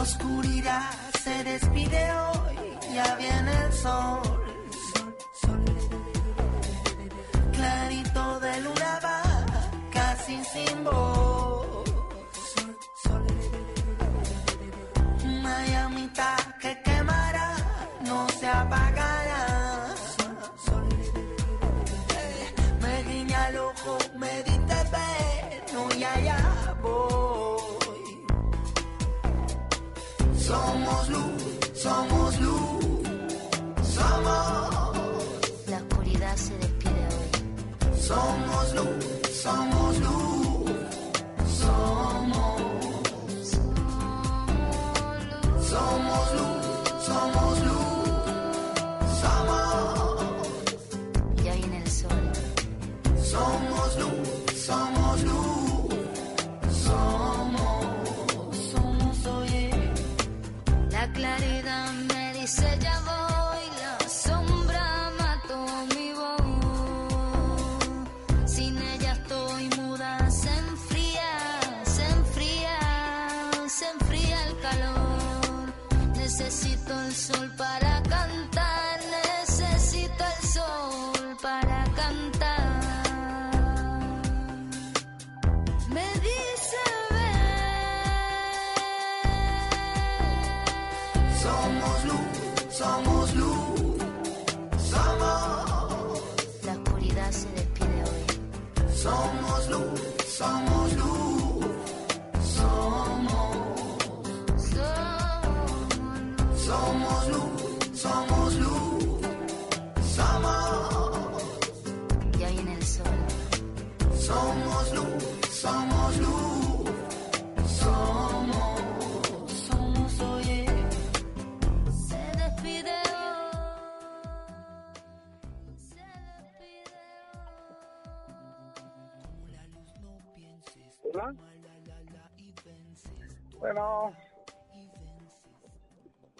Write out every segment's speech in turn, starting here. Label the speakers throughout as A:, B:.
A: Oscuridad se despide hoy, ya viene el sol. Clarito de luna casi sin voz.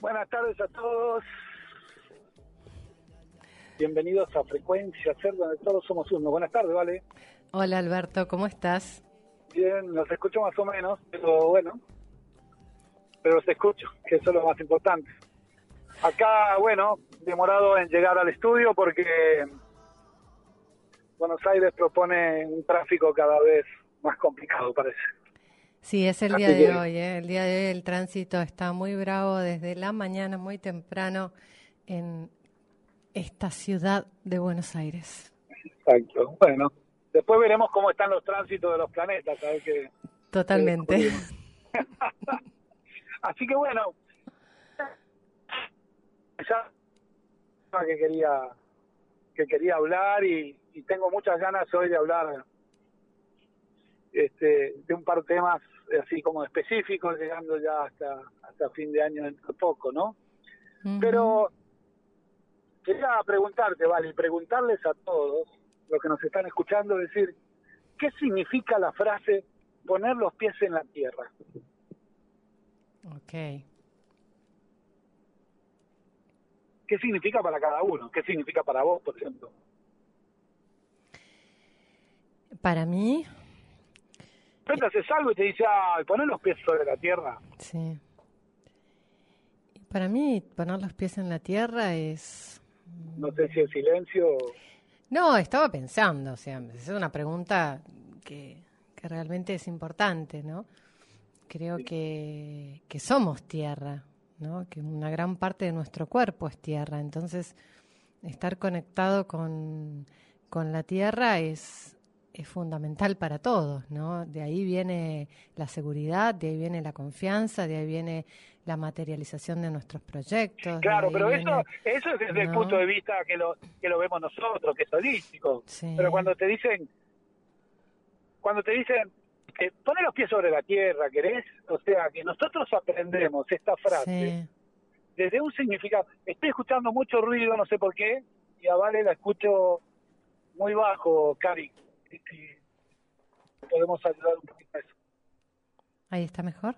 B: Buenas tardes a todos. Bienvenidos a Frecuencia Ser, donde todos somos uno. Buenas tardes, ¿vale?
C: Hola Alberto, ¿cómo estás?
B: Bien, los escucho más o menos, pero bueno. Pero los escucho, que eso es lo más importante. Acá, bueno, demorado en llegar al estudio porque Buenos Aires propone un tráfico cada vez más complicado, parece.
C: Sí, es el
B: Así
C: día de
B: que-
C: hoy. ¿eh? El día de hoy el tránsito está muy bravo desde la mañana, muy temprano, en esta ciudad de Buenos Aires.
B: Exacto. Bueno, después veremos cómo están los tránsitos de los planetas, a ver qué.
C: Totalmente.
B: Así que bueno, ya que quería que quería hablar y, y tengo muchas ganas hoy de hablar este, de un par de temas así como específicos, llegando ya hasta hasta fin de año dentro de poco, ¿no? Pero quería preguntarte, vale, y preguntarles a todos los que nos están escuchando, decir, ¿qué significa la frase poner los pies en la tierra?
C: Ok.
B: ¿Qué significa para cada uno? ¿Qué significa para vos, por ejemplo?
C: Para mí,
B: Te haces algo y te dice, ay, poner los pies sobre la tierra.
C: sí. Para mí, poner los pies en la tierra es...
B: No sé si el silencio...
C: No, estaba pensando, o sea, es una pregunta que, que realmente es importante, ¿no? Creo que, que somos tierra, ¿no? Que una gran parte de nuestro cuerpo es tierra, entonces estar conectado con, con la tierra es, es fundamental para todos, ¿no? De ahí viene la seguridad, de ahí viene la confianza, de ahí viene la materialización de nuestros proyectos.
B: Claro, pero
C: viene-
B: eso eso es desde el punto de vista que lo que lo vemos nosotros, que es holístico.
C: Sí.
B: Pero cuando te dicen, cuando te dicen, eh, pone los pies sobre la tierra, ¿querés? O sea, que nosotros aprendemos esta frase
C: Sí.
B: desde un significado. Estoy escuchando mucho ruido, no sé por qué, y a Vale la escucho muy bajo, Cari. Si podemos ayudar un poquito a eso.
C: Ahí está mejor.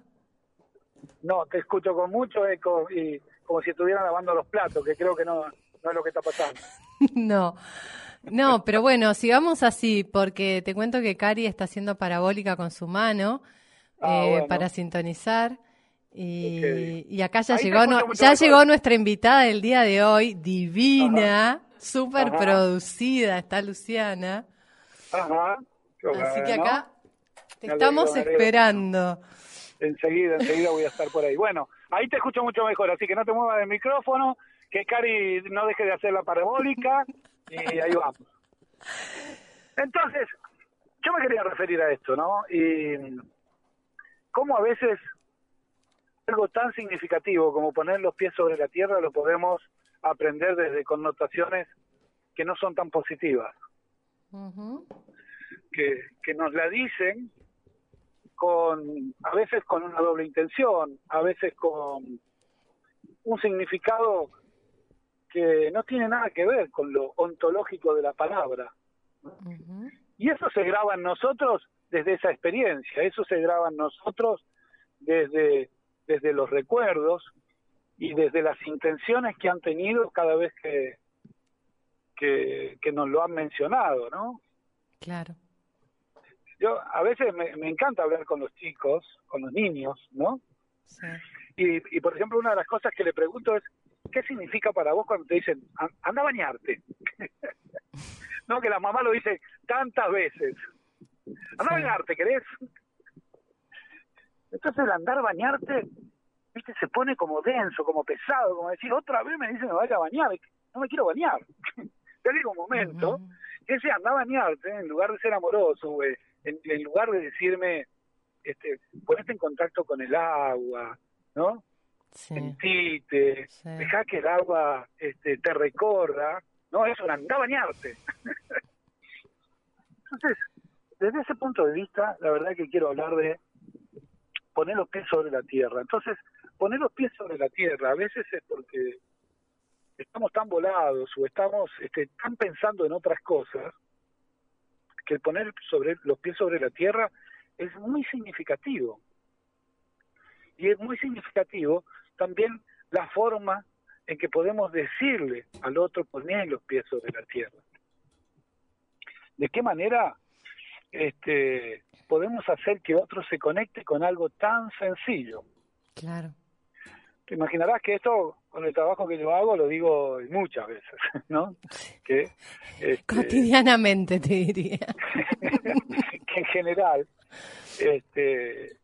B: No, te escucho con mucho eco y como si estuvieran lavando los platos, que creo que no, no es lo que está pasando.
C: No, no, pero bueno, sigamos así, porque te cuento que Cari está haciendo parabólica con su mano
B: Ah,
C: eh,
B: bueno.
C: para sintonizar Y, y acá ya
B: Ahí
C: llegó, no- ya
B: mejor.
C: llegó nuestra invitada del día de hoy, divina, súper producida, está Luciana.
B: Ajá.
C: Así que acá te
B: Me
C: estamos
B: alegro.
C: esperando.
B: Enseguida, enseguida voy a estar por ahí. Bueno, ahí te escucho mucho mejor, así que no te muevas del micrófono, que Cari no deje de hacer la parabólica y ahí vamos. Entonces, yo me quería referir a esto, ¿no? Y cómo a veces algo tan significativo como poner los pies sobre la tierra lo podemos aprender desde connotaciones que no son tan positivas, Que, que nos la dicen con a veces con una doble intención, a veces con un significado que no tiene nada que ver con lo ontológico de la palabra. Y eso se graba en nosotros desde esa experiencia, eso se graba en nosotros desde, desde los recuerdos y desde las intenciones que han tenido cada vez que, que, que nos lo han mencionado, ¿no?
C: Claro.
B: Yo a veces me, me encanta hablar con los chicos, con los niños, ¿no?
C: Sí.
B: Y, y por ejemplo, una de las cosas que le pregunto es, ¿qué significa para vos cuando te dicen, "An- anda a bañarte? no, que la mamá lo dice tantas veces. Anda a bañarte, ¿querés? Entonces el andar a bañarte, viste, se pone como denso, como pesado, como decir, otra vez me dicen me vaya a bañar, no me quiero bañar. Llega un momento que ese anda a bañarte, en lugar de ser amoroso, güey, en, en lugar de decirme, este, ponete en contacto con el agua, ¿no?
C: Sí.
B: Sentite,
C: Sí.
B: deja que el agua este, te recorra, no, eso, anda a bañarte. Entonces, desde ese punto de vista, la verdad que quiero hablar de poner los pies sobre la tierra. Entonces, poner los pies sobre la tierra a veces es porque estamos tan volados o estamos este, tan pensando en otras cosas que el poner sobre los pies sobre la tierra es muy significativo. Y es muy significativo también la forma en que podemos decirle al otro poner los pies sobre la tierra. ¿De qué manera este, podemos hacer que otro se conecte con algo tan sencillo?
C: Claro.
B: Te imaginarás que esto, con el trabajo que yo hago, lo digo muchas veces, ¿no? Que, este,
C: Cotidianamente te diría.
B: que en general este,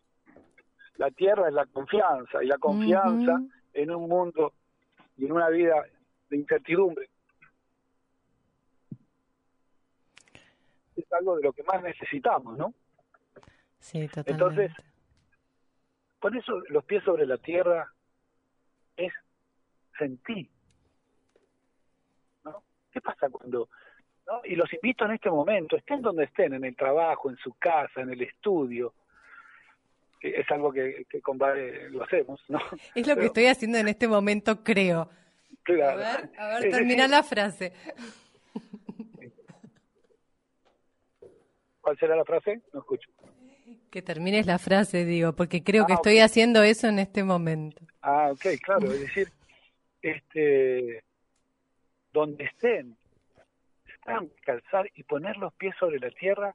B: la tierra es la confianza y la confianza en un mundo y en una vida de incertidumbre es algo de lo que más necesitamos, ¿no?
C: Sí, totalmente.
B: Entonces, Por eso los pies sobre la tierra es sentir. ¿no? ¿Qué pasa cuando.? ¿no? Y los invito en este momento, estén donde estén, en el trabajo, en su casa, en el estudio. Es algo que, que con Vale lo hacemos, ¿no?
C: es lo que estoy haciendo en este momento, creo. A ver, a ver, termina
B: decir,
C: la frase.
B: ¿Cuál será la frase? No escucho.
C: Que termines la frase, digo, porque creo que
B: Ah,
C: estoy haciendo eso en este momento.
B: Ah, ok, claro, es decir, este, donde estén, están calzar y poner los pies sobre la tierra,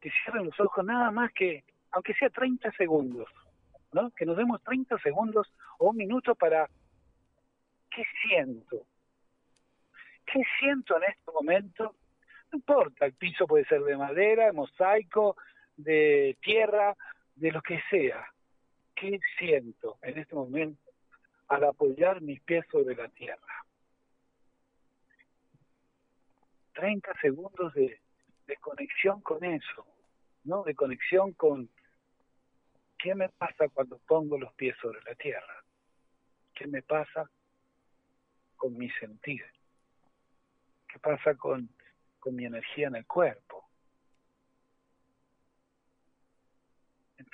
B: que cierren los ojos nada más que, aunque sea 30 segundos, ¿no? Que nos demos 30 segundos o un minuto para, ¿qué siento? ¿Qué siento en este momento? No importa, el piso puede ser de madera, de mosaico, de tierra, de lo que sea. ¿Qué siento en este momento al apoyar mis pies sobre la tierra? 30 segundos de, conexión con eso, ¿no? De conexión con qué me pasa cuando pongo los pies sobre la tierra, qué me pasa con mi sentir, qué pasa con, con mi energía en el cuerpo.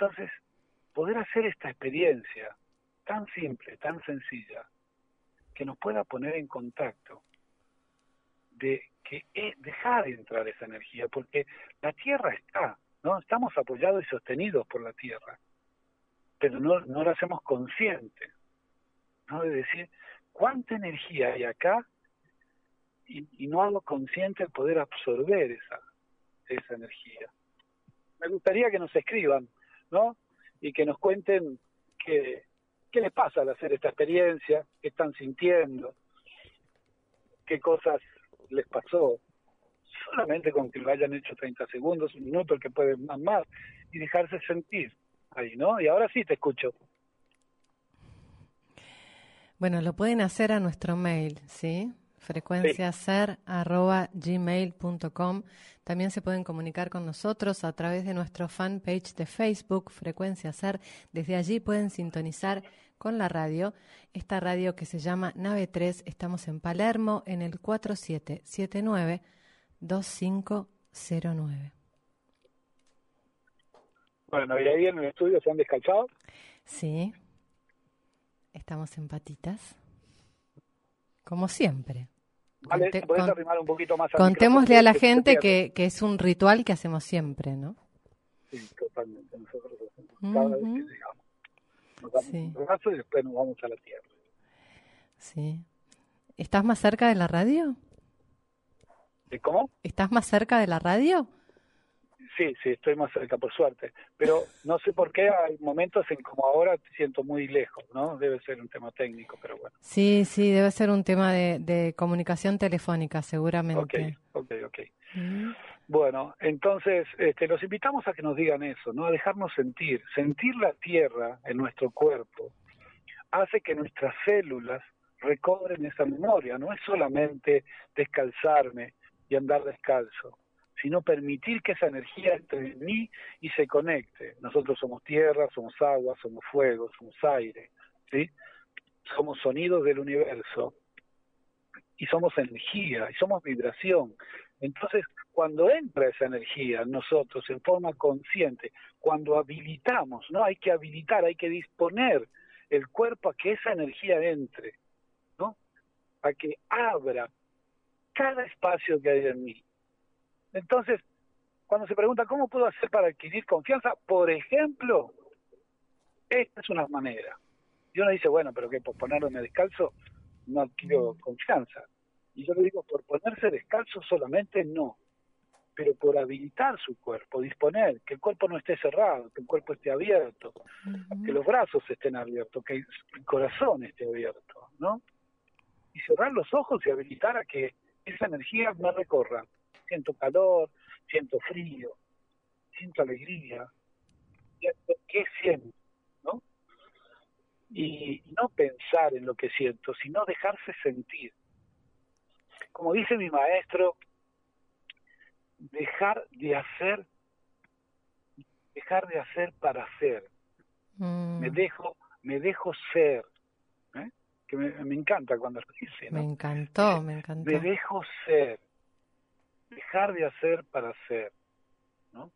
B: Entonces, poder hacer esta experiencia tan simple, tan sencilla, que nos pueda poner en contacto de que es dejar entrar esa energía, porque la tierra está, ¿no? Estamos apoyados y sostenidos por la tierra, pero no, no la hacemos consciente, ¿no? De decir, ¿cuánta energía hay acá? Y, y no hago consciente el poder absorber esa, esa energía. Me gustaría que nos escriban, ¿no? Y que nos cuenten qué, qué les pasa al hacer esta experiencia, qué están sintiendo, qué cosas les pasó. Solamente con que lo hayan hecho 30 segundos, un minuto, el que puede más, más, y dejarse sentir ahí, ¿no? Y ahora sí te escucho.
C: Bueno, lo pueden hacer a nuestro mail, ¿sí? frecuenciacer.gmail.com. También se pueden comunicar con nosotros a través de nuestro fanpage de Facebook, Frecuencia Ser. Desde allí pueden sintonizar con la radio, esta radio que se llama Nave 3. Estamos en Palermo en el 4779-2509.
B: Bueno, ¿y ahí en el estudio se han descalzado?
C: Sí, estamos en patitas. Como siempre.
B: Vale,
C: Conte-
B: ¿podés
C: con-
B: arrimar un poquito más
C: Contémosle a la gente que, que es un ritual que hacemos siempre, ¿no?
B: Sí, totalmente. Nosotros lo hacemos cada vez que llegamos. Nos damos
C: Sí.
B: un abrazo y después nos vamos a la tierra.
C: Sí. ¿Estás más cerca de la radio?
B: ¿Y cómo?
C: ¿Estás más cerca de la radio?
B: Sí, sí, estoy más cerca, por suerte. Pero no sé por qué hay momentos en como ahora te siento muy lejos, ¿no? Debe ser un tema técnico, pero bueno.
C: Sí, sí, debe ser un tema de, de comunicación telefónica,
B: Ok,
C: seguramente.
B: ok, ok.
C: Mm.
B: Bueno, entonces este, los invitamos a que nos digan eso, ¿no? A dejarnos sentir. Sentir la tierra en nuestro cuerpo hace que nuestras células recobren esa memoria. No es solamente descalzarme y andar descalzo, sino permitir que esa energía entre en mí y se conecte. Nosotros somos tierra, somos agua, somos fuego, somos aire, ¿sí? Somos sonidos del universo y somos energía y somos vibración. Entonces, cuando entra esa energía en nosotros en forma consciente, cuando habilitamos, ¿no? Hay que habilitar, hay que disponer el cuerpo a que esa energía entre, ¿no? A que abra cada espacio que hay en mí. Entonces, cuando se pregunta cómo puedo hacer para adquirir confianza, por ejemplo, esta es una manera. Y uno dice, bueno, pero que por ponerme descalzo no adquiero confianza. Y yo le digo, por ponerse descalzo solamente no, pero por habilitar su cuerpo, disponer, que el cuerpo no esté cerrado, que el cuerpo esté abierto, que los brazos estén abiertos, que el corazón esté abierto, ¿no? Y cerrar los ojos y habilitar a que esa energía me recorra. Siento calor, siento frío, siento alegría. ¿Qué siento? ¿No? Y no pensar en lo que siento, sino dejarse sentir. Como dice mi maestro, dejar de hacer, dejar de hacer para hacer.
C: Mm,
B: Me dejo, me dejo ser. ¿eh? Que me, me encanta cuando lo dice, ¿no?
C: me encantó, me encantó.
B: me dejo ser, dejar de hacer para ser, ¿no?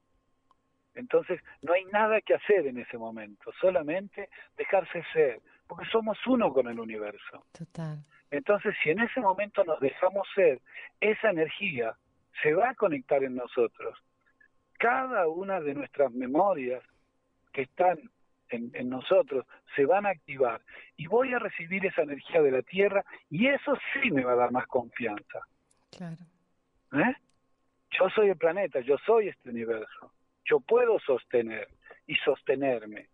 B: Entonces, no hay nada que hacer en ese momento, solamente dejarse ser, porque somos uno con el universo.
C: Total.
B: Entonces, si en ese momento nos dejamos ser, esa energía se va a conectar en nosotros. Cada una de nuestras memorias que están en, en nosotros se van a activar y voy a recibir esa energía de la Tierra y eso sí me va a dar más confianza.
C: Claro.
B: ¿eh? Yo soy el planeta, yo soy este universo. Yo puedo sostener y sostenerme,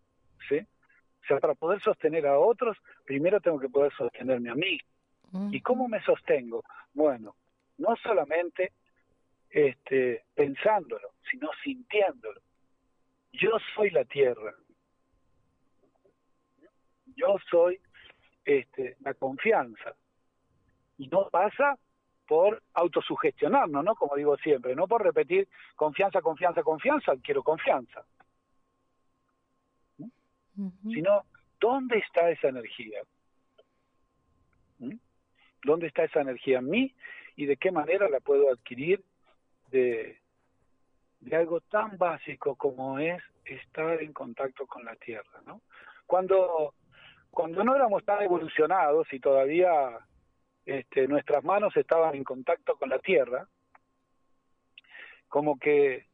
B: ¿sí? O sea, para poder sostener a otros, primero tengo que poder sostenerme a mí. ¿Y cómo me sostengo? Bueno, no solamente este, pensándolo, sino sintiéndolo. Yo soy la tierra. Yo soy este, la confianza. Y no pasa por autosugestionarnos, ¿no? Como digo siempre, no por repetir confianza, confianza, confianza, quiero confianza, sino ¿dónde está esa energía? ¿Mm? ¿Dónde está esa energía en mí y de qué manera la puedo adquirir de, de algo tan básico como es estar en contacto con la tierra, ¿no? Cuando cuando no éramos tan evolucionados y todavía este, nuestras manos estaban en contacto con la tierra, como que,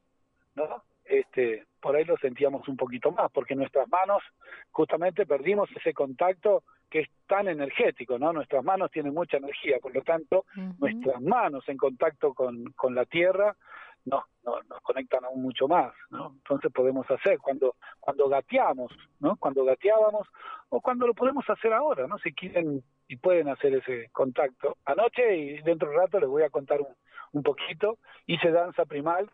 B: ¿no? Este, por ahí lo sentíamos un poquito más, porque nuestras manos justamente perdimos ese contacto que es tan energético, ¿no? Nuestras manos tienen mucha energía, por lo tanto, nuestras manos en contacto con, con la tierra nos, nos, nos conectan aún mucho más, ¿no? Entonces podemos hacer cuando cuando gateamos, ¿no? Cuando gateábamos o cuando lo podemos hacer ahora, ¿no? Si quieren y pueden hacer ese contacto. Anoche y dentro de un rato les voy a contar un, un poquito, hice danza primal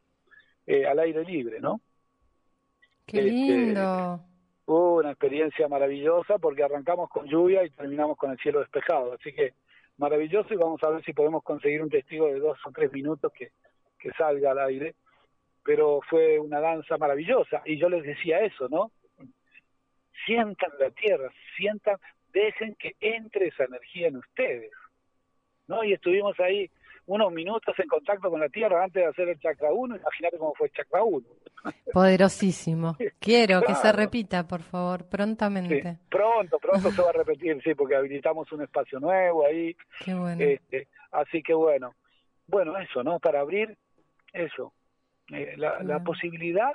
B: eh, al aire libre, ¿no?
C: Qué
B: Este,
C: lindo.
B: Hubo una experiencia maravillosa porque arrancamos con lluvia y terminamos con el cielo despejado, así que maravilloso y vamos a ver si podemos conseguir un testigo de dos o tres minutos que, que salga al aire, pero fue una danza maravillosa y yo les decía eso, ¿no? Sientan la tierra, sientan, dejen que entre esa energía en ustedes, ¿no? Y estuvimos ahí unos minutos en contacto con la tierra antes de hacer el chakra 1, imagínate cómo fue el chakra 1.
C: Poderosísimo. Quiero que se repita, por favor,
B: Sí,
C: prontamente.
B: pronto, pronto se va a repetir, sí, porque habilitamos un espacio nuevo ahí,
C: Qué bueno.
B: este, así que bueno, bueno, eso, ¿no? Para abrir eso, eh, la, la posibilidad,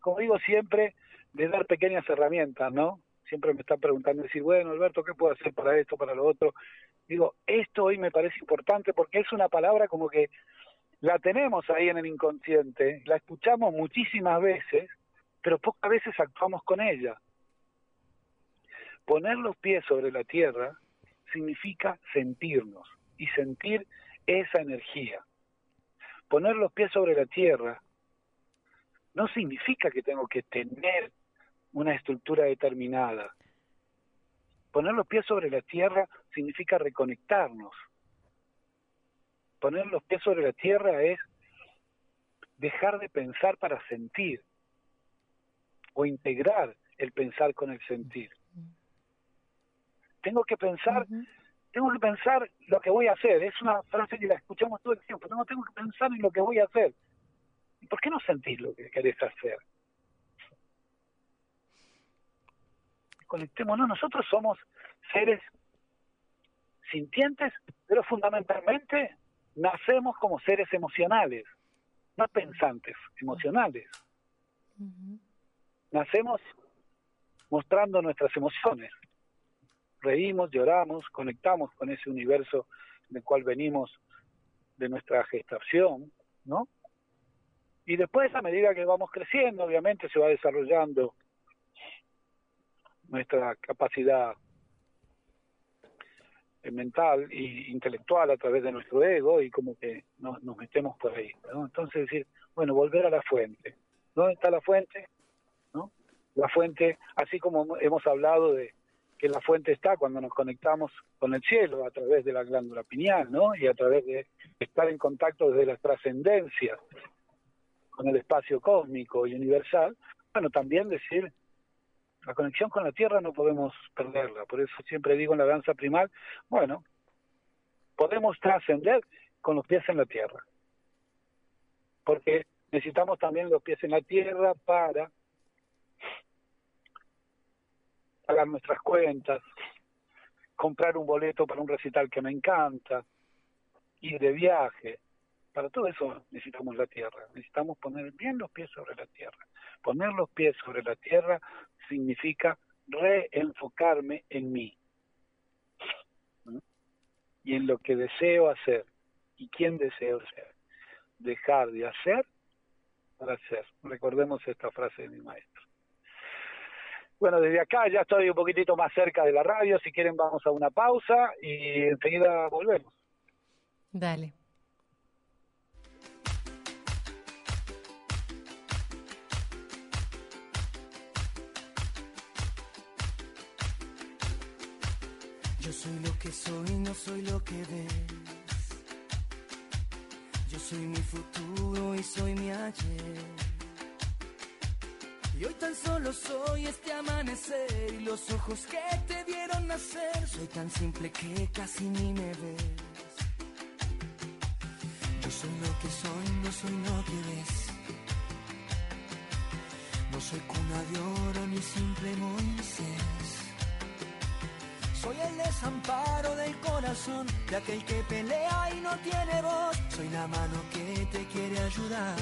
B: como digo siempre, de dar pequeñas herramientas, ¿no? Siempre me están preguntando, decir, bueno, Alberto, ¿qué puedo hacer para esto, para lo otro? Digo, esto hoy me parece importante porque es una palabra como que la tenemos ahí en el inconsciente, la escuchamos muchísimas veces, pero pocas veces actuamos con ella. Poner los pies sobre la tierra significa sentirnos y sentir esa energía. Poner los pies sobre la tierra no significa que tengo que tener una estructura determinada. Poner los pies sobre la tierra significa reconectarnos. Poner los pies sobre la tierra es dejar de pensar para sentir o integrar el pensar con el sentir. Tengo que pensar. Tengo que pensar lo que voy a hacer. Es una frase que la escuchamos todo el tiempo. No tengo que pensar en lo que voy a hacer. ¿Y por qué no sentís lo que querés hacer? Conectémonos. Nosotros somos seres sintientes, pero fundamentalmente nacemos como seres emocionales, no pensantes, emocionales. Nacemos mostrando nuestras emociones. Reímos, lloramos, conectamos con ese universo del cual venimos de nuestra gestación, ¿no? Y después, a medida que vamos creciendo, obviamente se va desarrollando nuestra capacidad eh, mental e intelectual a través de nuestro ego y como que nos, metemos por ahí, ¿no? Entonces decir, bueno, volver a la fuente. ¿Dónde está la fuente? La fuente, así como hemos hablado de que la fuente está cuando nos conectamos con el cielo a través de la glándula pineal, ¿no? Y a través de estar en contacto desde la trascendencia con el espacio cósmico y universal, bueno, también decir, la conexión con la tierra no podemos perderla, por eso siempre digo en la danza primal, bueno, podemos trascender con los pies en la tierra, porque necesitamos también los pies en la tierra para pagar nuestras cuentas, comprar un boleto para un recital que me encanta, ir de viaje. Para todo eso necesitamos la tierra, necesitamos poner bien los pies sobre la tierra. Poner los pies sobre la tierra significa reenfocarme en mí ¿Mm? y en lo que deseo hacer y quién deseo ser. Dejar de hacer para hacer. Recordemos esta frase de mi maestro. Bueno, desde acá ya estoy un poquitito más cerca de la radio. Si quieren, vamos a una pausa y enseguida volvemos.
C: Dale.
D: Yo soy lo que soy, no soy lo que ves. Yo soy mi futuro y soy mi ayer. Y hoy tan solo soy este amanecer y los ojos que te vieron nacer. Soy tan simple que casi ni me ves. Yo soy lo que soy, no soy lo que ves. No soy cuna de oro ni simple Moisés. Soy el desamparo del corazón de aquel que pelea y no tiene voz. Soy la mano que te quiere ayudar.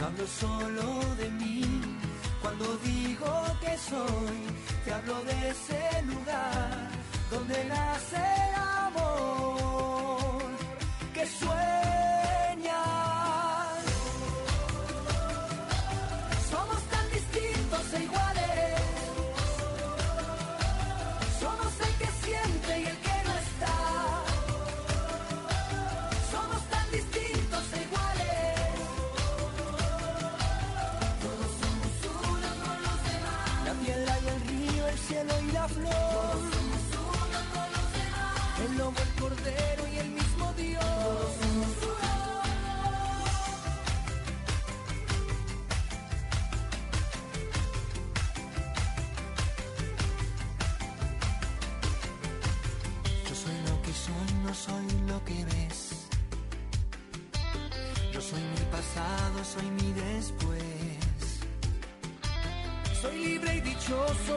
D: No hablo solo de mí. Cuando digo que soy, te hablo de ese lugar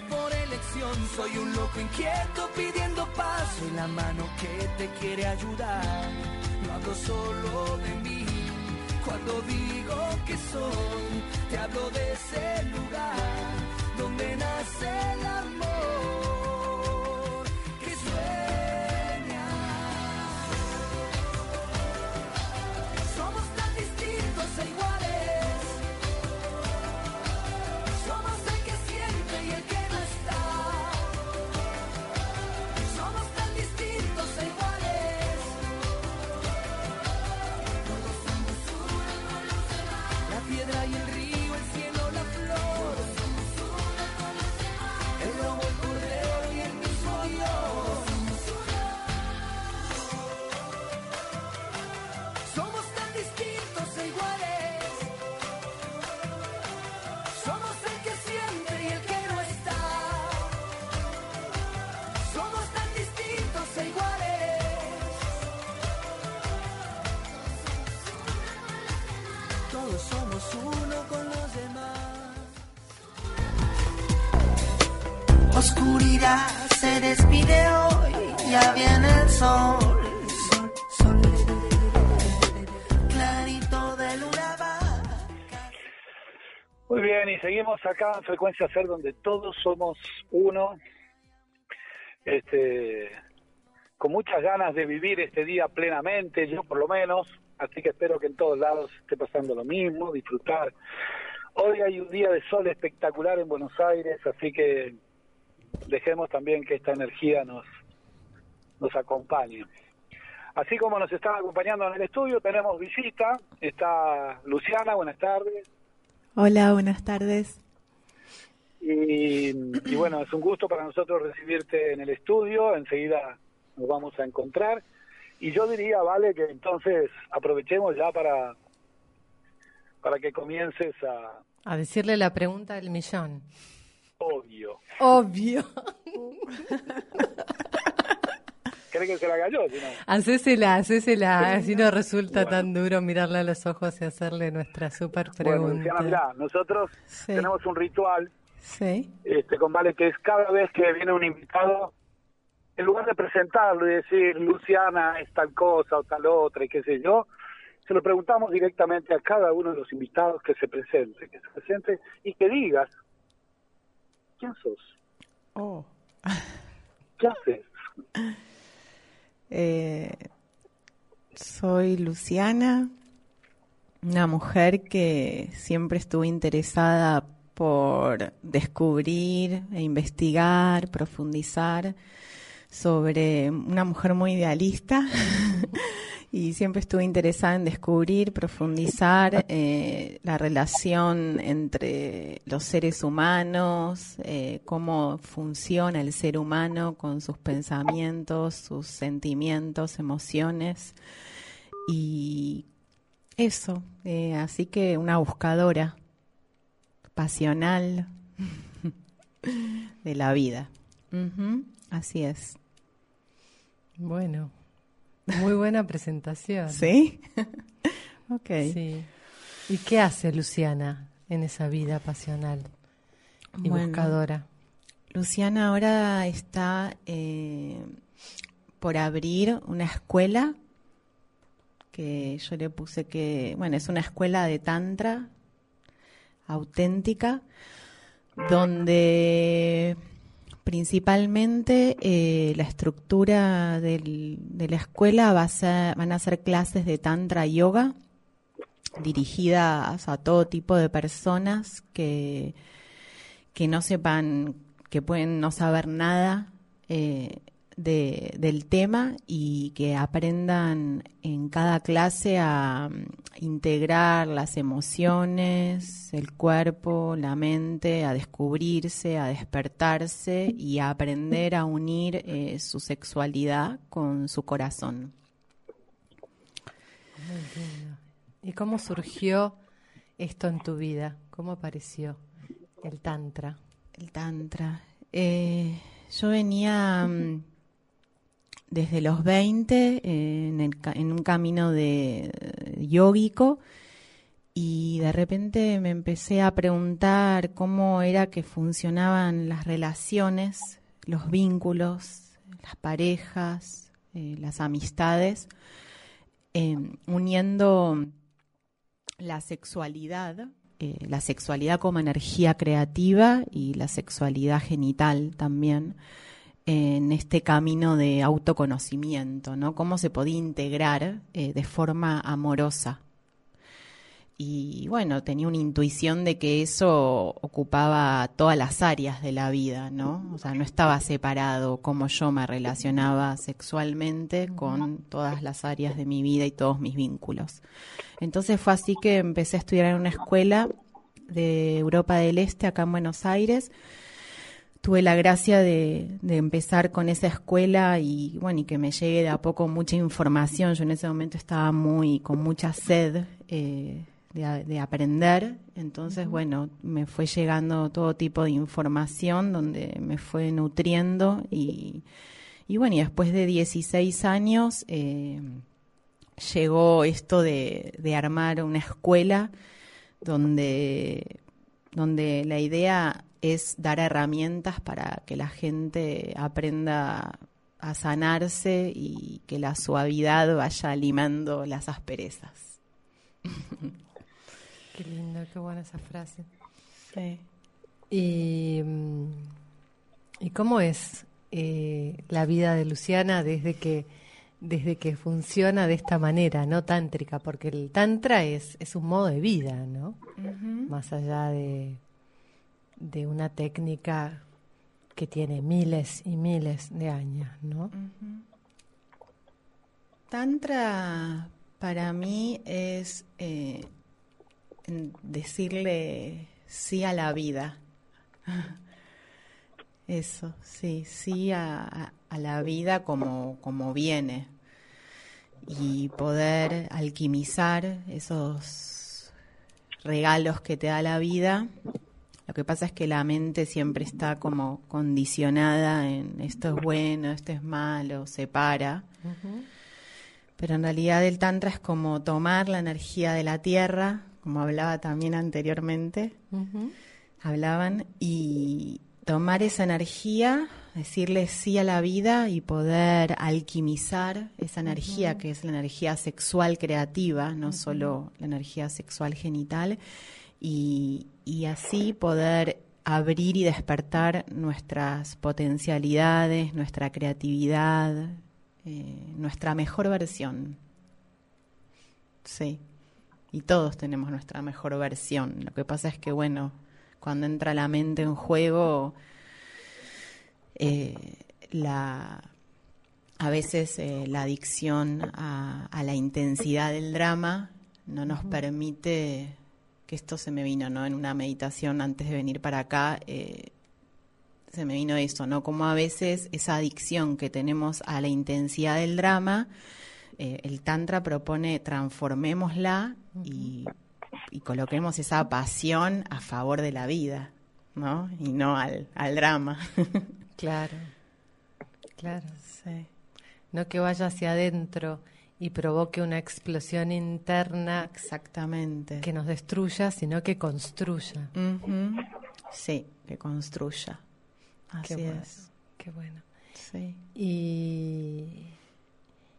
D: por elección. Soy un loco inquieto pidiendo paz. Soy la mano que te quiere ayudar. No hablo solo de mí. Cuando digo que soy, te hablo de ese sol.
B: Muy bien, y seguimos acá en Frecuencia Ser, donde todos somos uno. Este, con muchas ganas de vivir este día plenamente, yo por lo menos. Así que espero que en todos lados esté pasando lo mismo, disfrutar. Hoy hay un día de sol espectacular en Buenos Aires, así que dejemos también que esta energía nos, nos acompañe. Así como nos están acompañando en el estudio, tenemos visita. Está Luciana, buenas tardes.
E: Hola, buenas tardes.
B: Y, y bueno, es un gusto para nosotros recibirte en el estudio. Enseguida nos vamos a encontrar. Y yo diría, vale, que entonces aprovechemos ya para, para que comiences a,
C: A decirle la pregunta del millón.
B: obvio.
C: Obvio.
B: ¿Crees que se la haga yo? Si no?
C: Hacésela, hacésela. Así no resulta tan duro mirarle a los ojos y hacerle nuestra super
B: Bueno,
C: pregunta.
B: Luciana, mirá, nosotros
C: Sí.
B: tenemos un ritual
E: Sí.
B: este, con Vale que es cada vez que viene un invitado, en lugar de presentarlo y decir Luciana es tal cosa o tal otra y qué sé yo, se lo preguntamos directamente a cada uno de los invitados que se presente, que se presente y que digas quién sos,
E: Oh.
B: qué haces.
E: Eh, soy Luciana, una mujer que siempre estuvo interesada por descubrir e investigar, profundizar sobre una mujer muy idealista y siempre estuve interesada en descubrir, profundizar eh, la relación entre los seres humanos, eh, cómo funciona el ser humano con sus pensamientos, sus sentimientos, emociones y eso. eh, así que una buscadora pasional de la vida. Así es.
C: Bueno, muy buena presentación.
E: ¿Sí? ok.
C: Sí. ¿Y qué hace Luciana en esa vida pasional y
E: Bueno.
C: buscadora?
E: Luciana ahora está eh, por abrir una escuela que yo le puse que, bueno, es una escuela de tantra auténtica donde principalmente eh, la estructura del- de la escuela va a ser, van a ser clases de tantra yoga dirigidas a todo tipo de personas que que no sepan, que pueden no saber nada eh, de, del tema y que aprendan en cada clase a mm, integrar las emociones, el cuerpo, la mente, a descubrirse, a despertarse y a aprender a unir eh, su sexualidad con su corazón.
C: ¿Y cómo surgió esto en tu vida? ¿Cómo apareció el Tantra?
E: El Tantra. Eh, yo venía mm, desde los 20 eh, en, un camino de yógico y de repente me empecé a preguntar cómo era que funcionaban las relaciones, los vínculos, las parejas, eh, las amistades, uniendo la sexualidad eh, la sexualidad como energía creativa y la sexualidad genital también en este camino de autoconocimiento, ¿no? Cómo se podía integrar eh, de forma amorosa. Y bueno, tenía una intuición de que eso ocupaba todas las áreas de la vida, ¿no? O sea, no estaba separado como yo me relacionaba sexualmente con todas las áreas de mi vida y todos mis vínculos. Entonces fue así que empecé a estudiar en una escuela de Europa del Este, acá en Buenos Aires. Tuve la gracia de, empezar con esa escuela y bueno, y que me llegue de a poco mucha información. Yo en ese momento estaba muy, con mucha sed eh, de, aprender. Entonces, bueno, me fue llegando todo tipo de información donde me fue nutriendo y, y bueno, y después de 16 años eh, llegó esto de, armar una escuela donde, donde la idea es dar herramientas para que la gente aprenda a sanarse y que la suavidad vaya limando las asperezas.
C: Qué lindo, qué buena esa frase. Sí. ¿Y, mm, ¿y cómo es eh, la vida de Luciana desde que desde que funciona de esta manera, no tántrica, porque el tantra es, es un modo de vida, ¿no? Más allá de, de una técnica que tiene miles y miles de años, ¿no?
E: Tantra para mí es eh, decirle sí a la vida. Eso, sí, sí a, a la vida como, como viene y poder alquimizar esos regalos que te da la vida. Lo que pasa es que la mente siempre está como condicionada en esto es bueno, esto es malo, separa. Pero en realidad el Tantra es como tomar la energía de la tierra, como hablaba también anteriormente, hablaban, y tomar esa energía, decirle sí a la vida y poder alquimizar esa energía que es la energía sexual creativa, no solo la energía sexual genital, y, así poder abrir y despertar nuestras potencialidades, nuestra creatividad, eh, nuestra mejor versión. Sí, y todos tenemos nuestra mejor versión. Lo que pasa es que, bueno, cuando entra la mente en juego, eh, la, a veces eh, la adicción a, la intensidad del drama no nos permite, que esto se me vino ¿no? en una meditación antes de venir para acá, eh, se me vino eso, ¿no? Como a veces esa adicción que tenemos a la intensidad del drama, el Tantra propone transformémosla y y coloquemos esa pasión a favor de la vida, ¿no? Y no al, al drama.
C: claro, claro. Sí. No que vaya hacia adentro y provoque una explosión interna.
E: Exactamente.
C: Que nos destruya, sino que construya.
E: Sí, que construya. Así es.
C: Qué bueno. Sí. Y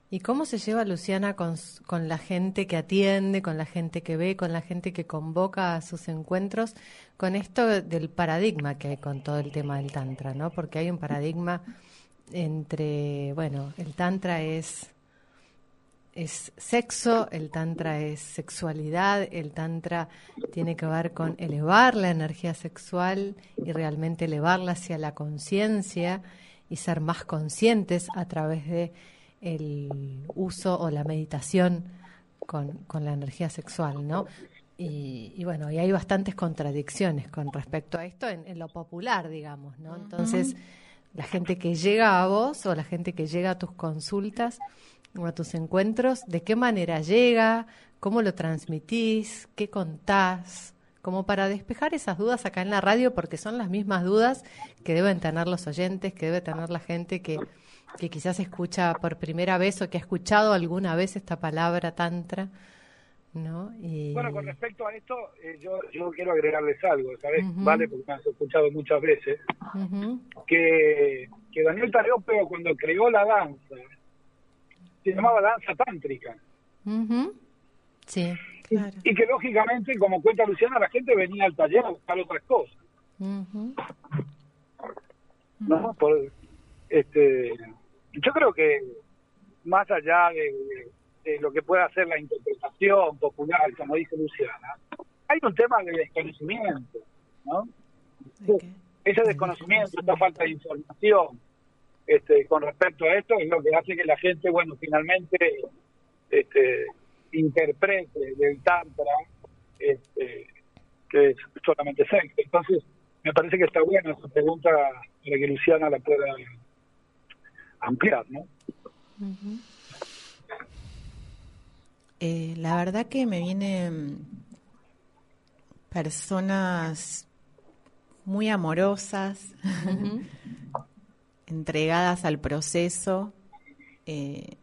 C: ¿Y cómo se lleva Luciana con, con, la gente que atiende, con la gente que ve, con la gente que convoca a sus encuentros, con esto del paradigma que hay con todo el tema del Tantra, ¿no? Porque hay un paradigma entre, bueno, el Tantra es, es sexo, el Tantra es sexualidad, el Tantra tiene que ver con elevar la energía sexual y realmente elevarla hacia la conciencia y ser más conscientes a través de el uso o la meditación con, con la energía sexual, ¿no? Y, bueno, y hay bastantes contradicciones con respecto a esto en, lo popular, digamos, ¿no? Entonces, la gente que llega a vos o la gente que llega a tus consultas o a tus encuentros, ¿de qué manera llega? ¿Cómo lo transmitís? ¿Qué contás? Como para despejar esas dudas acá en la radio, porque son las mismas dudas que deben tener los oyentes, que debe tener la gente que, que quizás escucha por primera vez o que ha escuchado alguna vez esta palabra tantra. ¿no?
B: Bueno, con respecto a esto, eh, yo, yo quiero agregarles algo, ¿sabes? Vale, porque me has escuchado muchas veces, que, que Daniel Tareopeo cuando creó la danza, se llamaba danza tántrica.
C: Sí,
B: y, que lógicamente, como cuenta Luciana, la gente venía al taller a buscar otras cosas. ¿No? Por, este, yo creo que más allá de lo que pueda hacer la interpretación popular, como dice Luciana, hay un tema de desconocimiento, ¿no? Ese desconocimiento, esta falta de información este, con respecto a esto es lo que hace que la gente, bueno, finalmente este, interprete del Tantra este, que es solamente sexo. Entonces, me parece que está buena esa pregunta para que Luciana la pueda ampliar, ¿no?
E: Eh, la verdad que me vienen personas muy amorosas, entregadas al proceso. Eh,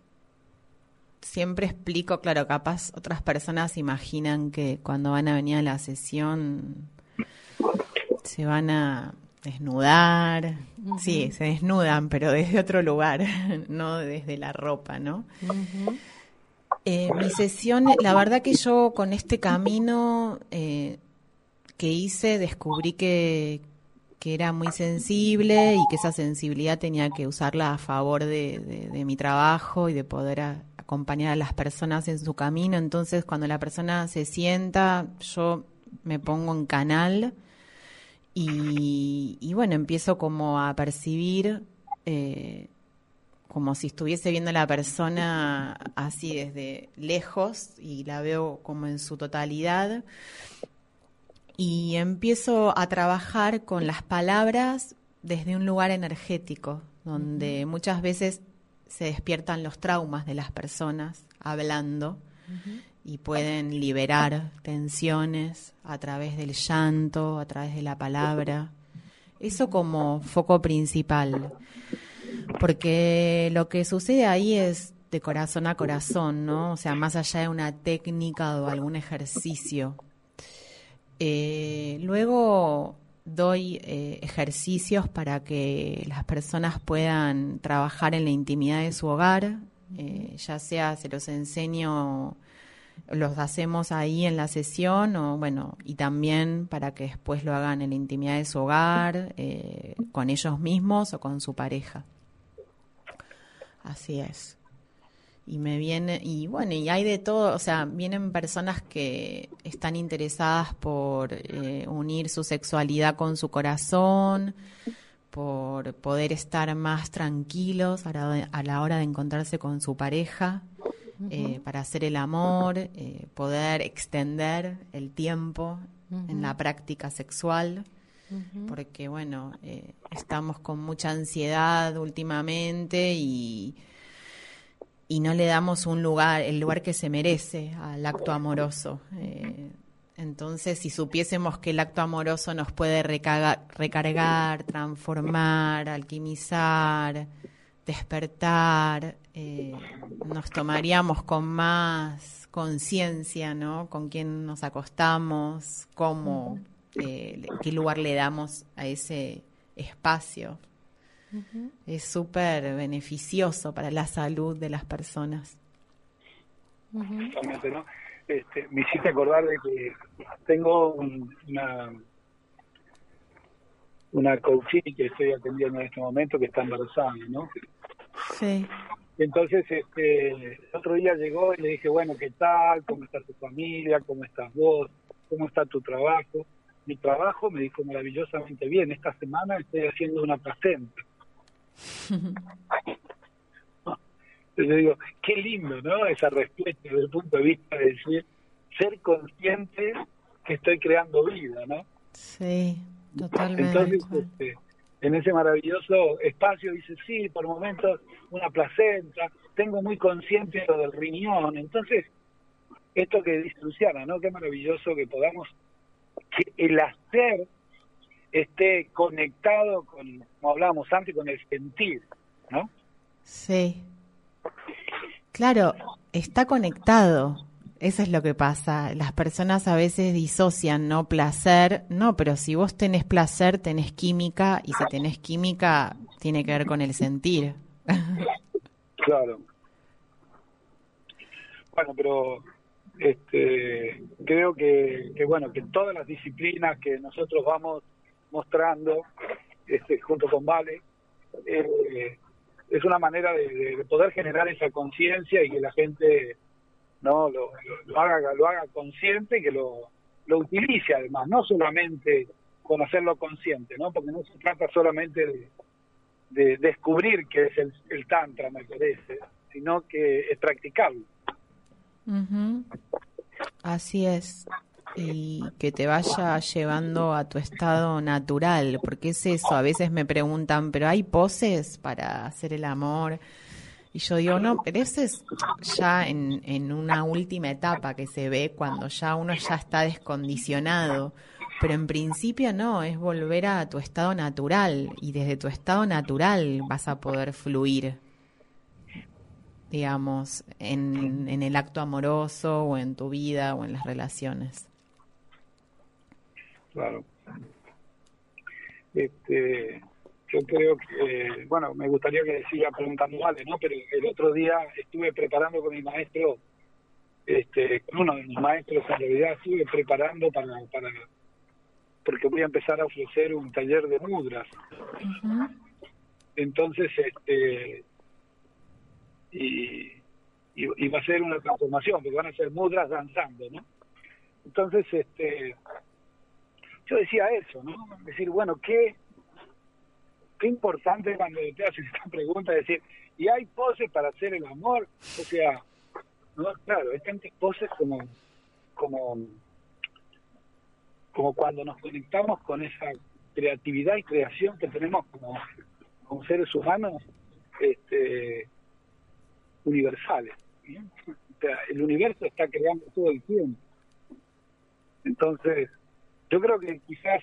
E: siempre explico, claro, capaz otras personas imaginan que cuando van a venir a la sesión se van a desnudar. Sí, se desnudan, pero desde otro lugar, no desde la ropa, ¿no? Eh, mi sesión, la verdad que yo con este camino eh, que hice descubrí que, que, era muy sensible y que esa sensibilidad tenía que usarla a favor de, mi trabajo y de poder acompañar a las personas en su camino. Entonces, cuando la persona se sienta, yo me pongo en canal y, bueno, empiezo como a percibir eh, como si estuviese viendo a la persona así desde lejos y la veo como en su totalidad. Y empiezo a trabajar con las palabras desde un lugar energético, donde muchas veces se despiertan los traumas de las personas hablando y pueden liberar tensiones a través del llanto, a través de la palabra. Eso como foco principal porque lo que sucede ahí es de corazón a corazón, ¿no? O sea, más allá de una técnica o algún ejercicio. Eh, luego doy eh, ejercicios para que las personas puedan trabajar en la intimidad de su hogar, eh, ya sea se los enseño, los hacemos ahí en la sesión o bueno, y también para que después lo hagan en la intimidad de su hogar, con ellos mismos o con su pareja. Así es. Y me viene, y bueno, y hay de todo, o sea, vienen personas que están interesadas por eh, unir su sexualidad con su corazón, por poder estar más tranquilos a la, hora de encontrarse con su pareja, eh, para hacer el amor, eh, poder extender el tiempo en la práctica sexual porque bueno, eh, estamos con mucha ansiedad últimamente y, y no le damos un lugar, el lugar que se merece al acto amoroso. Eh, entonces, si supiésemos que el acto amoroso nos puede recargar, transformar, alquimizar, despertar, eh, nos tomaríamos con más conciencia, ¿no? Con quién nos acostamos, cómo eh, qué lugar le damos a ese espacio. Es súper beneficioso para la salud de las personas.
B: Totalmente, ¿no? Este, me hiciste acordar de que tengo una una coaching que estoy atendiendo en este momento que está embarazada, ¿no?
E: Sí.
B: Entonces, este, el otro día llegó y le dije, bueno, ¿qué tal? ¿Cómo está tu familia? ¿Cómo estás vos? ¿Cómo está tu trabajo? mi trabajo me dijo maravillosamente bien. Esta semana estoy haciendo una placenta. Yo digo, qué lindo, ¿no? Esa respuesta desde el punto de vista de decir, ser consciente que estoy creando vida, ¿no?
C: Sí, totalmente.
B: Entonces, este, en ese maravilloso espacio dice, sí, por momentos una placenta, tengo muy consciente lo del riñón. Entonces, esto que dice Luciana, ¿no? Qué maravilloso que podamos, que el hacer esté conectado con, como hablábamos antes, con el sentir, ¿no?
E: Sí. Claro, está conectado. Eso es lo que pasa. Las personas a veces disocian, ¿no? Placer. No, pero si vos tenés placer, tenés química. Y si tenés química, tiene que ver con el sentir.
B: Claro. Bueno, pero este, creo que, que, bueno, que todas las disciplinas que nosotros vamos mostrando, este, junto con Vale, eh, es una manera de, poder generar esa conciencia y que la gente no lo, haga lo haga consciente y que lo, lo utilice además no solamente con hacerlo consciente no porque no se trata solamente de, descubrir qué es el, tantra me parece sino que es practicarlo.
E: Así es y que te vaya llevando a tu estado natural, porque es eso, a veces me preguntan, pero hay poses para hacer el amor. Y yo digo, no, pero eso es ya en, en una última etapa que se ve cuando ya uno ya está descondicionado. Pero en principio no, es volver a tu estado natural y desde tu estado natural vas a poder fluir, digamos, en, en el acto amoroso o en tu vida o en las relaciones.
B: Claro. Este, yo creo que, bueno, me gustaría que siga preguntando Vale, ¿no? Pero el otro día estuve preparando con mi maestro, este, con uno de mis maestros en realidad, estuve preparando para, para porque voy a empezar a ofrecer un taller de mudras. Entonces, este, y, y, va a ser una transformación, porque van a ser mudras danzando, ¿no? Entonces, este, yo decía eso, ¿no? Decir, bueno, qué, qué importante cuando te hacen esta pregunta, decir, ¿y hay poses para hacer el amor? O sea, no, claro, hay tantas poses como, como, como cuando nos conectamos con esa creatividad y creación que tenemos como, como seres humanos este, universales. O sea, el universo está creando todo el tiempo. Entonces, yo creo que quizás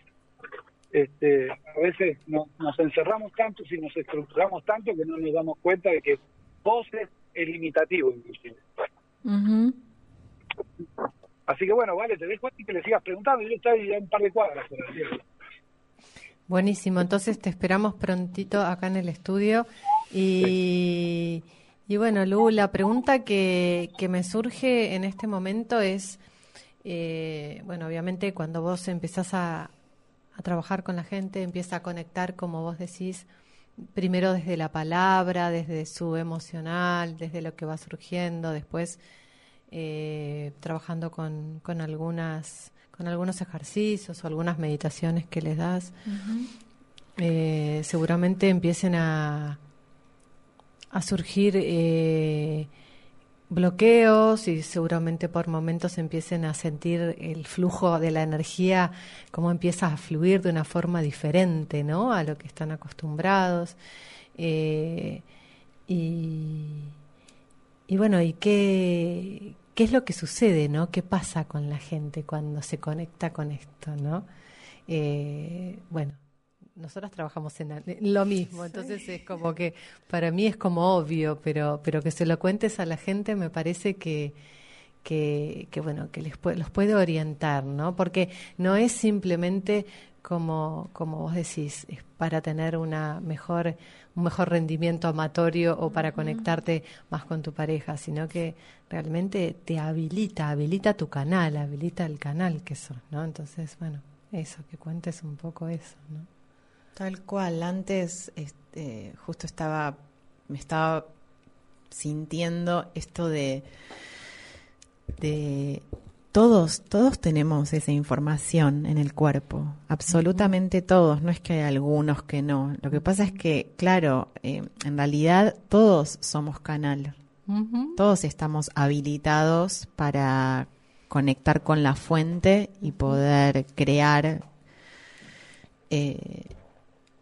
B: este, a veces nos encerramos tanto y nos estructuramos tanto que no nos damos cuenta de que pose es limitativo inclusive. Así que bueno, vale, te dejo y que le sigas preguntando, yo estoy ya un par de cuadras por
C: Buenísimo, entonces te esperamos prontito acá en el estudio. Y, y bueno, Lu, la pregunta que, que me surge en este momento es eh, bueno, obviamente cuando vos empezás a, trabajar con la gente, empieza a conectar, como vos decís, primero desde la palabra, desde su emocional, desde lo que va surgiendo, después eh, trabajando con, con, algunas con algunos ejercicios o algunas meditaciones que les das, eh, seguramente empiecen a, a surgir bloqueos y seguramente por momentos empiecen a sentir el flujo de la energía, cómo empieza a fluir de una forma diferente ¿no? a lo que están acostumbrados. Eh, y, bueno, ¿y qué, qué es lo que sucede? ¿no? ¿Qué pasa con la gente cuando se conecta con esto? ¿no? Eh, bueno, nosotras trabajamos en lo mismo, entonces es como que para mí es como obvio, pero, pero que se lo cuentes a la gente me parece que, que, bueno, que les los puede orientar, ¿no? Porque no es simplemente como, como vos decís, es para tener una mejor, un mejor rendimiento amatorio o para conectarte más con tu pareja, sino que realmente te habilita, habilita tu canal, habilita el canal que sos, ¿no? Entonces, bueno, eso, que cuentes un poco eso, ¿no?
E: Tal cual, antes este, justo estaba, me estaba sintiendo esto de, de todos, todos tenemos esa información en el cuerpo, absolutamente todos, no es que hay algunos que no. Lo que pasa es que, claro, eh, en realidad todos somos canal, todos estamos habilitados para conectar con la fuente y poder crear. Eh,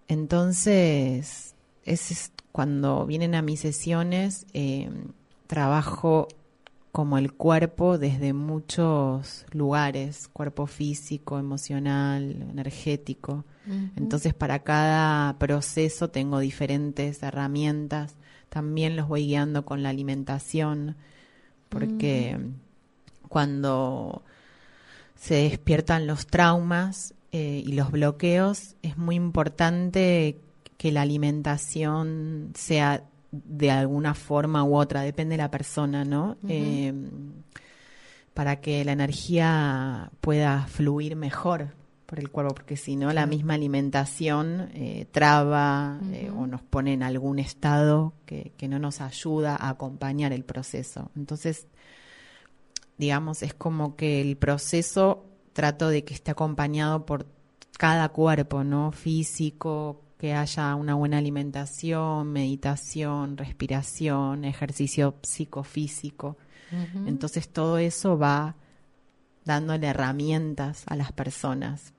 E: entonces, es cuando vienen a mis sesiones, eh, trabajo como el cuerpo desde muchos lugares, cuerpo físico, emocional, energético. Entonces para cada proceso tengo diferentes herramientas. También los voy guiando con la alimentación, porque cuando se despiertan los traumas eh, y los bloqueos, es muy importante que la alimentación sea de alguna forma u otra, depende de la persona, ¿no? Eh, para que la energía pueda fluir mejor por el cuerpo, porque si no, la misma alimentación eh, traba eh, o nos pone en algún estado que, que no nos ayuda a acompañar el proceso. Entonces, digamos, es como que el proceso trato de que esté acompañado por cada cuerpo, ¿no? Físico, que haya una buena alimentación, meditación, respiración, ejercicio psicofísico. Entonces todo eso va dándole herramientas a las personas.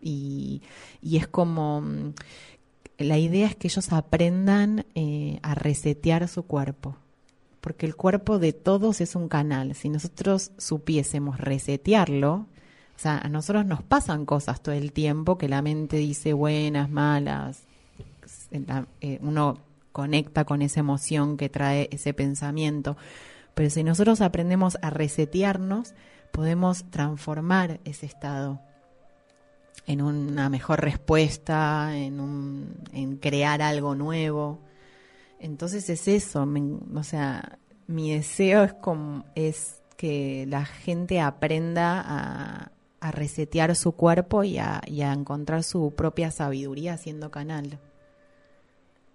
E: Y, es como, mm, la idea es que ellos aprendan eh, a resetear su cuerpo, porque el cuerpo de todos es un canal. Si nosotros supiésemos resetearlo, o sea, a nosotros nos pasan cosas todo el tiempo que la mente dice buenas, malas. Eh, uno conecta con esa emoción que trae ese pensamiento. Pero si nosotros aprendemos a resetearnos, podemos transformar ese estado en una mejor respuesta, en, un, en crear algo nuevo. Entonces es eso, o sea, mi deseo es, como, es que la gente aprenda a, a resetear su cuerpo y a, encontrar su propia sabiduría haciendo canal.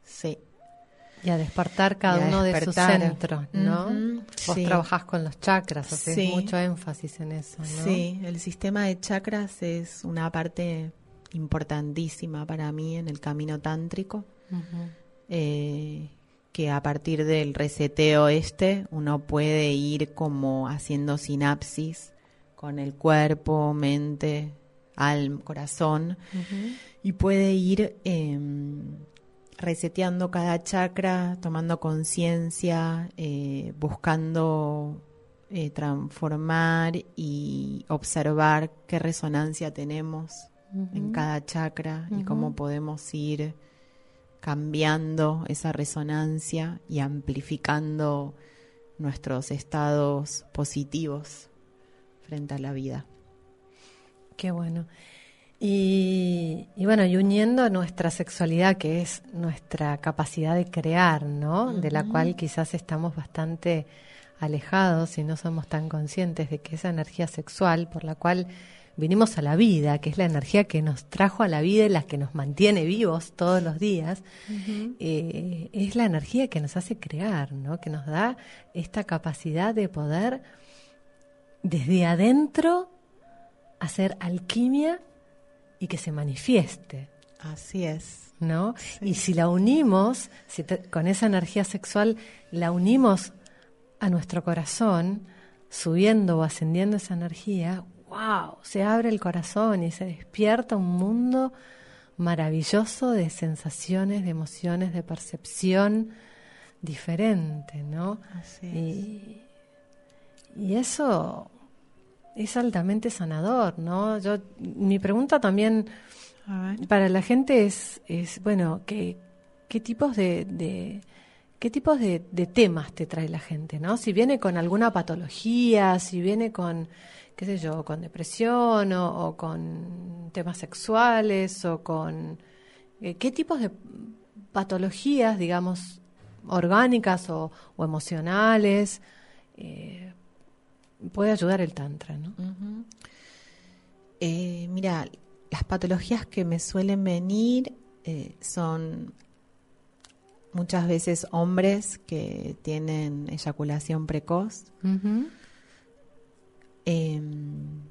E: Sí.
C: Y a despertar cada uno de sus centros, ¿no? Vos trabajás con los chakras, haces mucho énfasis en eso, ¿no?
E: Sí, el sistema de chakras es una parte importantísima para mí en el camino tántrico. Eh, que a partir del reseteo este uno puede ir como haciendo sinapsis con el cuerpo, mente, alma, corazón, y puede ir em, reseteando cada chakra, tomando conciencia, eh, buscando eh, transformar y observar qué resonancia tenemos en cada chakra y cómo podemos ir cambiando esa resonancia y amplificando nuestros estados positivos frente a la vida.
C: Qué bueno. Y, bueno, y uniendo nuestra sexualidad, que es nuestra capacidad de crear, ¿no? De la cual quizás estamos bastante alejados y no somos tan conscientes de que esa energía sexual por la cual vinimos a la vida, que es la energía que nos trajo a la vida y la que nos mantiene vivos todos los días, eh, es la energía que nos hace crear, ¿no? Que nos da esta capacidad de poder desde adentro hacer alquimia y que se manifieste.
E: Así es.
C: ¿No? Y si la unimos, si con esa energía sexual la unimos a nuestro corazón, subiendo o ascendiendo esa energía, wow, se abre el corazón y se despierta un mundo maravilloso de sensaciones, de emociones, de percepción diferente, ¿no?
E: Así es.
C: y eso es altamente sanador, ¿no? Yo, mi pregunta también para la gente es, es bueno, ¿qué, qué tipos de, qué tipos de, temas te trae la gente, ¿no? Si viene con alguna patología, si viene con, qué sé yo, con depresión o, con temas sexuales o con eh, qué tipos de patologías, digamos, orgánicas o, emocionales. Eh, puede ayudar el tantra, ¿no?
E: Eh, mira, las patologías que me suelen venir eh, son muchas veces hombres que tienen eyaculación precoz. Em,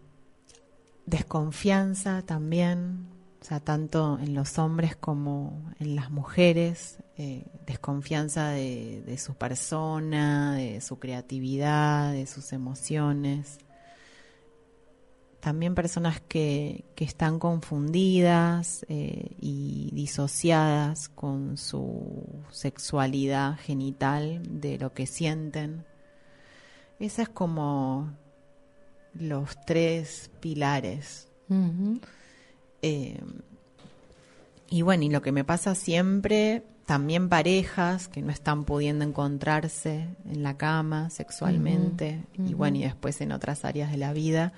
E: desconfianza también, o sea, tanto en los hombres como en las mujeres, eh, desconfianza de, de, su persona, de su creatividad, de sus emociones. También personas que, están confundidas eh, y disociadas con su sexualidad genital, de lo que sienten. Esa es como los tres pilares. eh, y bueno, y lo que me pasa siempre, también parejas que no están pudiendo encontrarse en la cama sexualmente, uh -huh. y bueno, y después en otras áreas de la vida.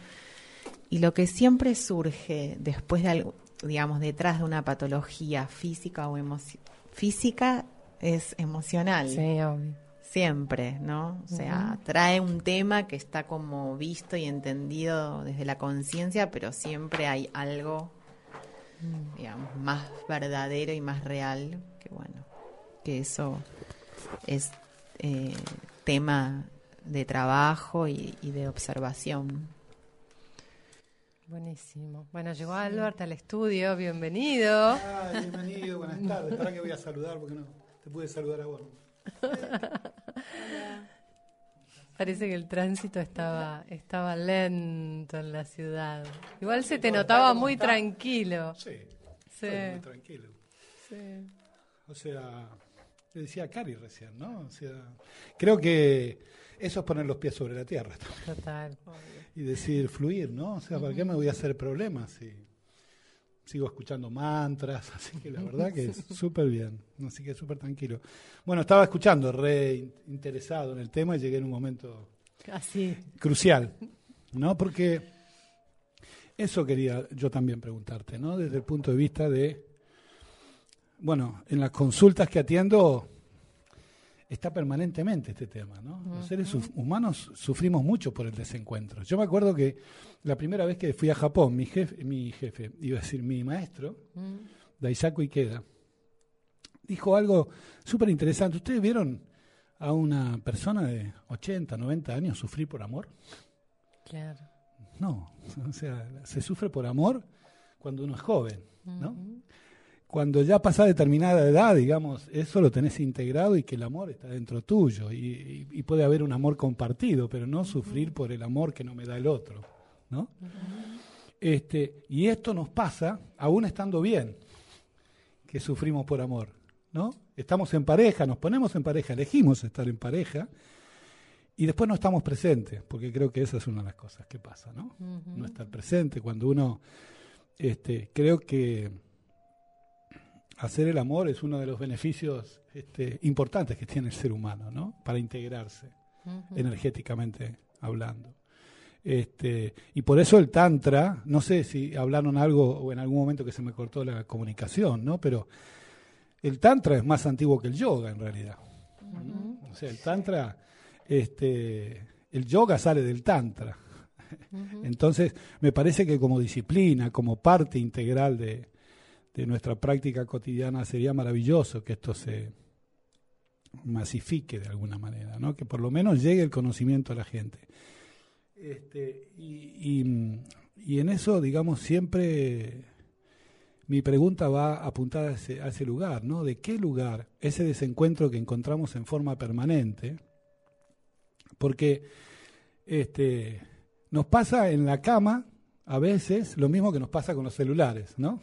E: Y lo que siempre surge después de algo, digamos, detrás de una patología física o física es emocional.
C: Sí, obvio
E: siempre, ¿no? O sea, uh -huh. trae un tema que está como visto y entendido desde la conciencia, pero siempre hay algo, mm. digamos, más verdadero y más real, que bueno, que eso es eh, tema de trabajo y, y, de observación.
C: Buenísimo. Bueno, llegó Albert al estudio, bienvenido.
F: Ah, bienvenido, buenas tardes. ¿Para que voy a saludar? Porque no te pude saludar a vos.
C: Parece que el tránsito estaba, estaba lento en la ciudad. Igual se te notaba muy
F: está?
C: tranquilo.
F: Sí,
C: Sí.
F: muy tranquilo.
C: Sí.
F: O sea, le decía a Cari recién, ¿no? O sea, creo que eso es poner los pies sobre la tierra
C: Total.
F: y decir, fluir, ¿no? O sea, ¿para qué me voy a hacer problemas si sigo escuchando mantras? Así que la verdad que es súper bien, así que súper tranquilo. Bueno, estaba escuchando, re in- interesado en el tema y llegué en un momento
C: Así.
F: crucial, ¿no? Porque eso quería yo también preguntarte, ¿no? Desde el punto de vista de, bueno, en las consultas que atiendo está permanentemente este tema, ¿no? Los seres hu- humanos sufrimos mucho por el desencuentro. Yo me acuerdo que la primera vez que fui a Japón, mi jefe, mi jefe, iba a decir mi maestro,
C: Mm.
F: Daisaku Ikeda, dijo algo súper interesante. ¿Ustedes vieron a una persona de 80, 90 años sufrir por amor?
C: Claro.
F: No, o sea, se sufre por amor cuando uno es joven, ¿no? Cuando ya pasa determinada edad, digamos, eso lo tenés integrado y que el amor está dentro tuyo y, y- y puede haber un amor compartido, pero no sufrir por el amor que no me da el otro, ¿no? Este, y esto nos pasa aún estando bien, que sufrimos por amor, ¿no? Estamos en pareja, nos ponemos en pareja, elegimos estar en pareja y después no estamos presentes, porque creo que esa es una de las cosas que pasa, ¿no? No estar presente, cuando uno, este, creo que hacer el amor es uno de los beneficios este, importantes que tiene el ser humano, ¿no? Para integrarse, energéticamente hablando. Este, y por eso el Tantra, no sé si hablaron algo o en algún momento que se me cortó la comunicación, ¿no? Pero el Tantra es más antiguo que el yoga en realidad. ¿no? O sea, el Tantra, este, el yoga sale del Tantra. Entonces, me parece que como disciplina, como parte integral de, de nuestra práctica cotidiana, sería maravilloso que esto se masifique de alguna manera, ¿no? que por lo menos llegue el conocimiento a la gente. Este, y, en eso, digamos, siempre mi pregunta va apuntada a ese, a ese lugar, ¿no? ¿De qué lugar ese desencuentro que encontramos en forma permanente? Porque este, nos pasa en la cama a veces lo mismo que nos pasa con los celulares, ¿no?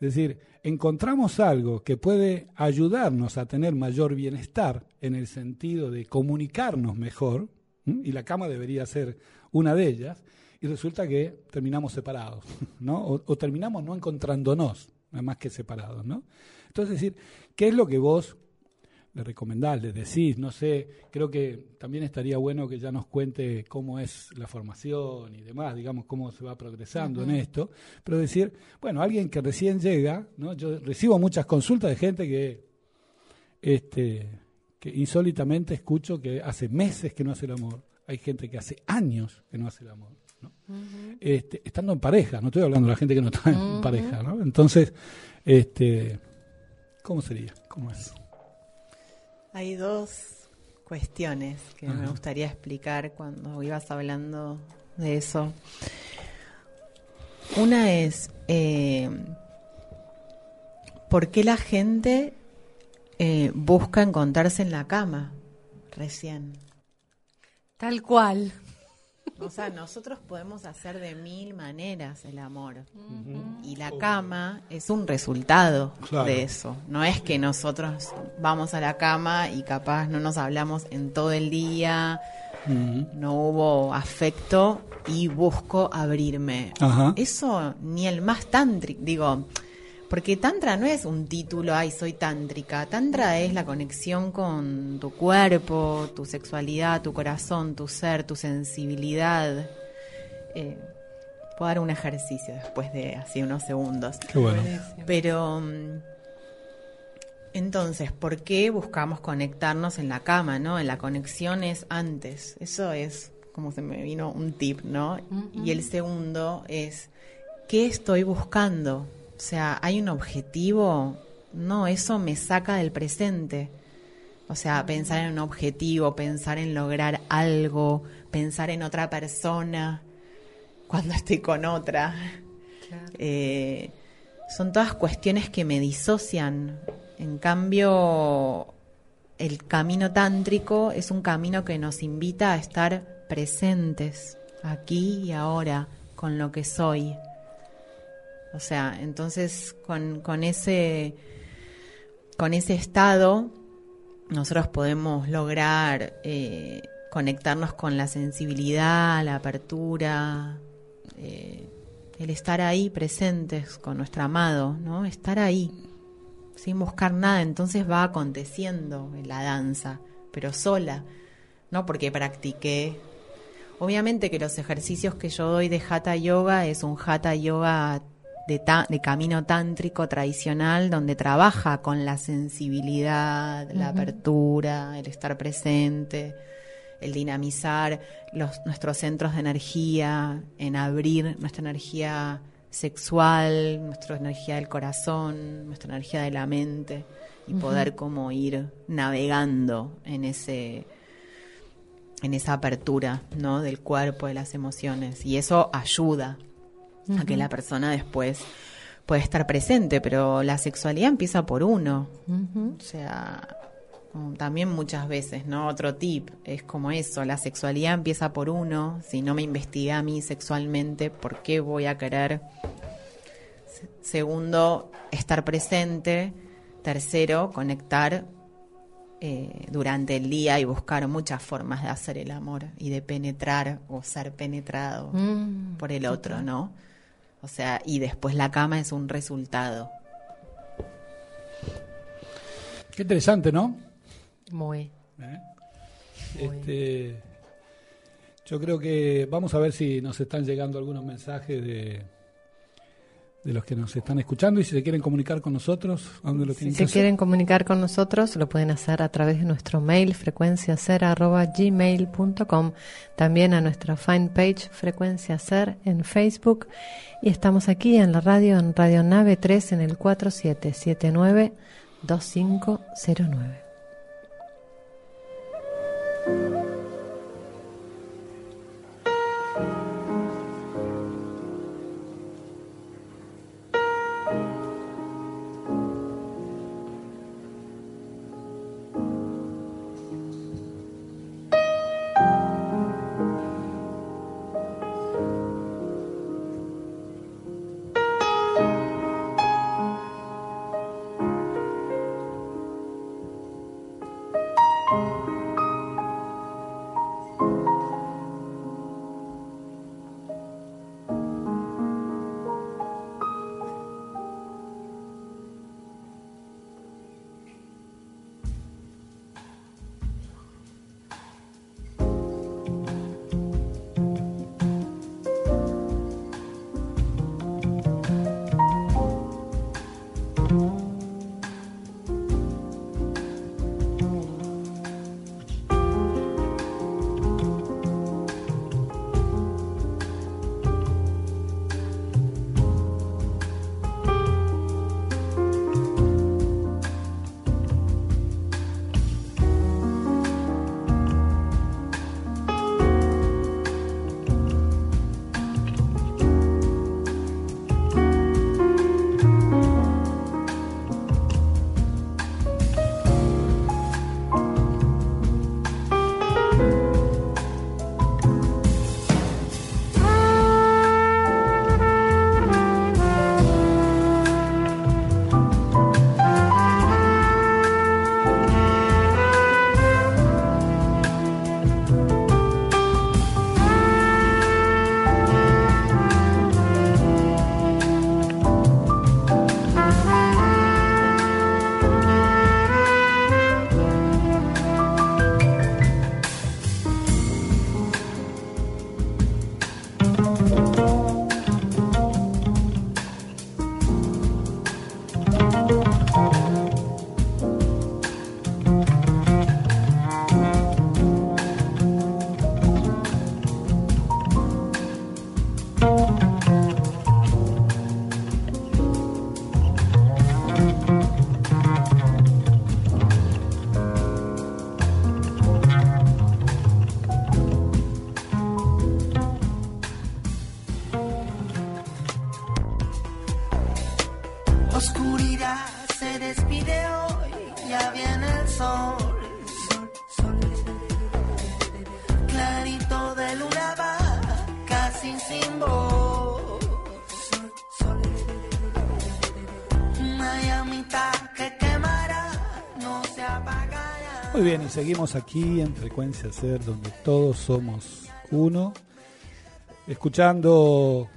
F: Es decir, encontramos algo que puede ayudarnos a tener mayor bienestar en el sentido de comunicarnos mejor, y la cama debería ser una de ellas, y resulta que terminamos separados, ¿no? O, o terminamos no encontrándonos, más que separados, ¿no? Entonces, es decir, ¿qué es lo que vos le recomendás, le decís? No sé, creo que también estaría bueno que ya nos cuente cómo es la formación y demás, digamos, cómo se va progresando en esto, pero decir, bueno, alguien que recién llega, ¿no? Yo recibo muchas consultas de gente que, este, que insólitamente escucho que hace meses que no hace el amor, hay gente que hace años que no hace el amor, ¿no? este, estando en pareja, no estoy hablando de la gente que no está en pareja, ¿no? Entonces, este, ¿cómo sería? ¿Cómo es?
E: Hay dos cuestiones que me gustaría explicar cuando ibas hablando de eso. Una es, eh, ¿por qué la gente eh, busca encontrarse en la cama recién?
C: Tal cual.
E: O sea, nosotros podemos hacer de mil maneras el amor. Y la cama es un resultado
F: Claro.
E: de eso. No es que nosotros vamos a la cama y capaz no nos hablamos en todo el día, no hubo afecto y busco abrirme.
F: Ajá.
E: Eso ni el más tántrico, digo, porque tantra no es un título, ay, soy tántrica. Tantra es la conexión con tu cuerpo, tu sexualidad, tu corazón, tu ser, tu sensibilidad. Eh, puedo dar un ejercicio después de así unos segundos.
F: Qué bueno.
E: Pero mm, entonces, ¿por qué buscamos conectarnos en la cama, no? En la conexión es antes. Eso es como se me vino un tip, ¿no? Y el segundo es ¿qué estoy buscando? O sea, ¿hay un objetivo? No, eso me saca del presente. O sea, pensar en un objetivo, pensar en lograr algo, pensar en otra persona cuando estoy con otra. Eh, son todas cuestiones que me disocian. En cambio, el camino tántrico es un camino que nos invita a estar presentes, aquí y ahora, con lo que soy. O sea, entonces con, con ese con ese estado nosotros podemos lograr eh, conectarnos con la sensibilidad, la apertura, eh, el estar ahí presentes con nuestro amado, ¿no? Estar ahí, sin buscar nada, entonces va aconteciendo en la danza, pero sola, no porque practiqué. Obviamente que los ejercicios que yo doy de Hatha Yoga es un Hatha Yoga de, ta- de camino tántrico tradicional donde trabaja con la sensibilidad, la apertura, el estar presente, el dinamizar los, nuestros centros de energía, en abrir nuestra energía sexual, nuestra energía del corazón, nuestra energía de la mente y poder como ir navegando en ese en esa apertura, ¿no? del cuerpo, de las emociones. Y eso ayuda a que la persona después puede estar presente, pero la sexualidad empieza por uno. O sea, como también muchas veces, ¿no? Otro tip es como eso, la sexualidad empieza por uno, si no me investigué a mí sexualmente, ¿por qué voy a querer? Se- Segundo, estar presente. Tercero, conectar eh, durante el día y buscar muchas formas de hacer el amor y de penetrar o ser penetrado
C: Mm,
E: por el otro, ¿no? O sea, y después la cama es un resultado.
F: Qué interesante, ¿no?
C: Muy.
F: ¿Eh? Este, yo creo que vamos a ver si nos están llegando algunos mensajes de, de los que nos están escuchando y si se quieren comunicar con nosotros, ¿a dónde lo
C: Si
F: que
C: se
F: hacer?
C: quieren comunicar con nosotros, lo pueden hacer a través de nuestro mail frecuenciacer@gmail.com, también a nuestra fanpage Frecuencia Ser en Facebook y estamos aquí en la radio en Radio Nave 3 en el 4779 2509.
F: Muy bien, y seguimos aquí en Frecuencia Ser, donde todos somos uno, escuchando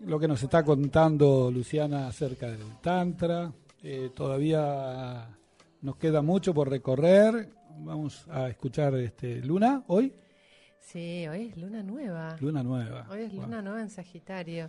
F: lo que nos está contando Luciana acerca del Tantra. Eh, todavía nos queda mucho por recorrer. Vamos a escuchar este Luna hoy.
C: Sí, hoy es luna nueva.
F: Luna nueva.
C: Hoy es luna nueva en Sagitario.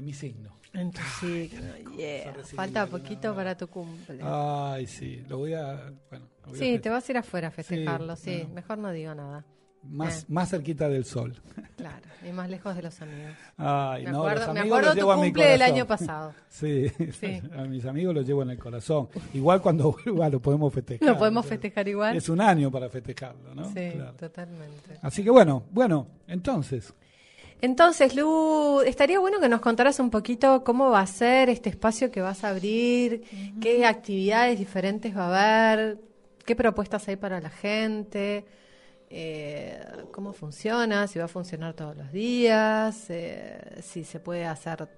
F: En mi signo.
C: En tu signo, yeah. Falta poquito para tu cumple.
F: Ay, sí, lo voy a... Bueno, lo voy
C: Sí, te vas a ir afuera a festejarlo, sí. Mejor no digo nada.
F: Más,
C: Eh.
F: más cerquita del sol.
C: Claro, y más lejos de los amigos.
F: Ay,
C: Me
F: no,
C: acuerdo,
F: los
C: me acuerdo tu cumple del año pasado.
F: Sí,
C: Sí.
F: a mis amigos los llevo en el corazón. Igual cuando vuelva lo podemos festejar.
C: Lo podemos festejar igual.
F: Es un año para festejarlo, ¿no?
C: sí,
F: Claro.
C: totalmente.
F: Así que bueno, bueno, entonces,
C: Entonces, Lu, estaría bueno que nos contaras un poquito cómo va a ser este espacio que vas a abrir, qué actividades diferentes va a haber, qué propuestas hay para la gente, eh, cómo funciona, si va a funcionar todos los días, eh, si se puede hacer,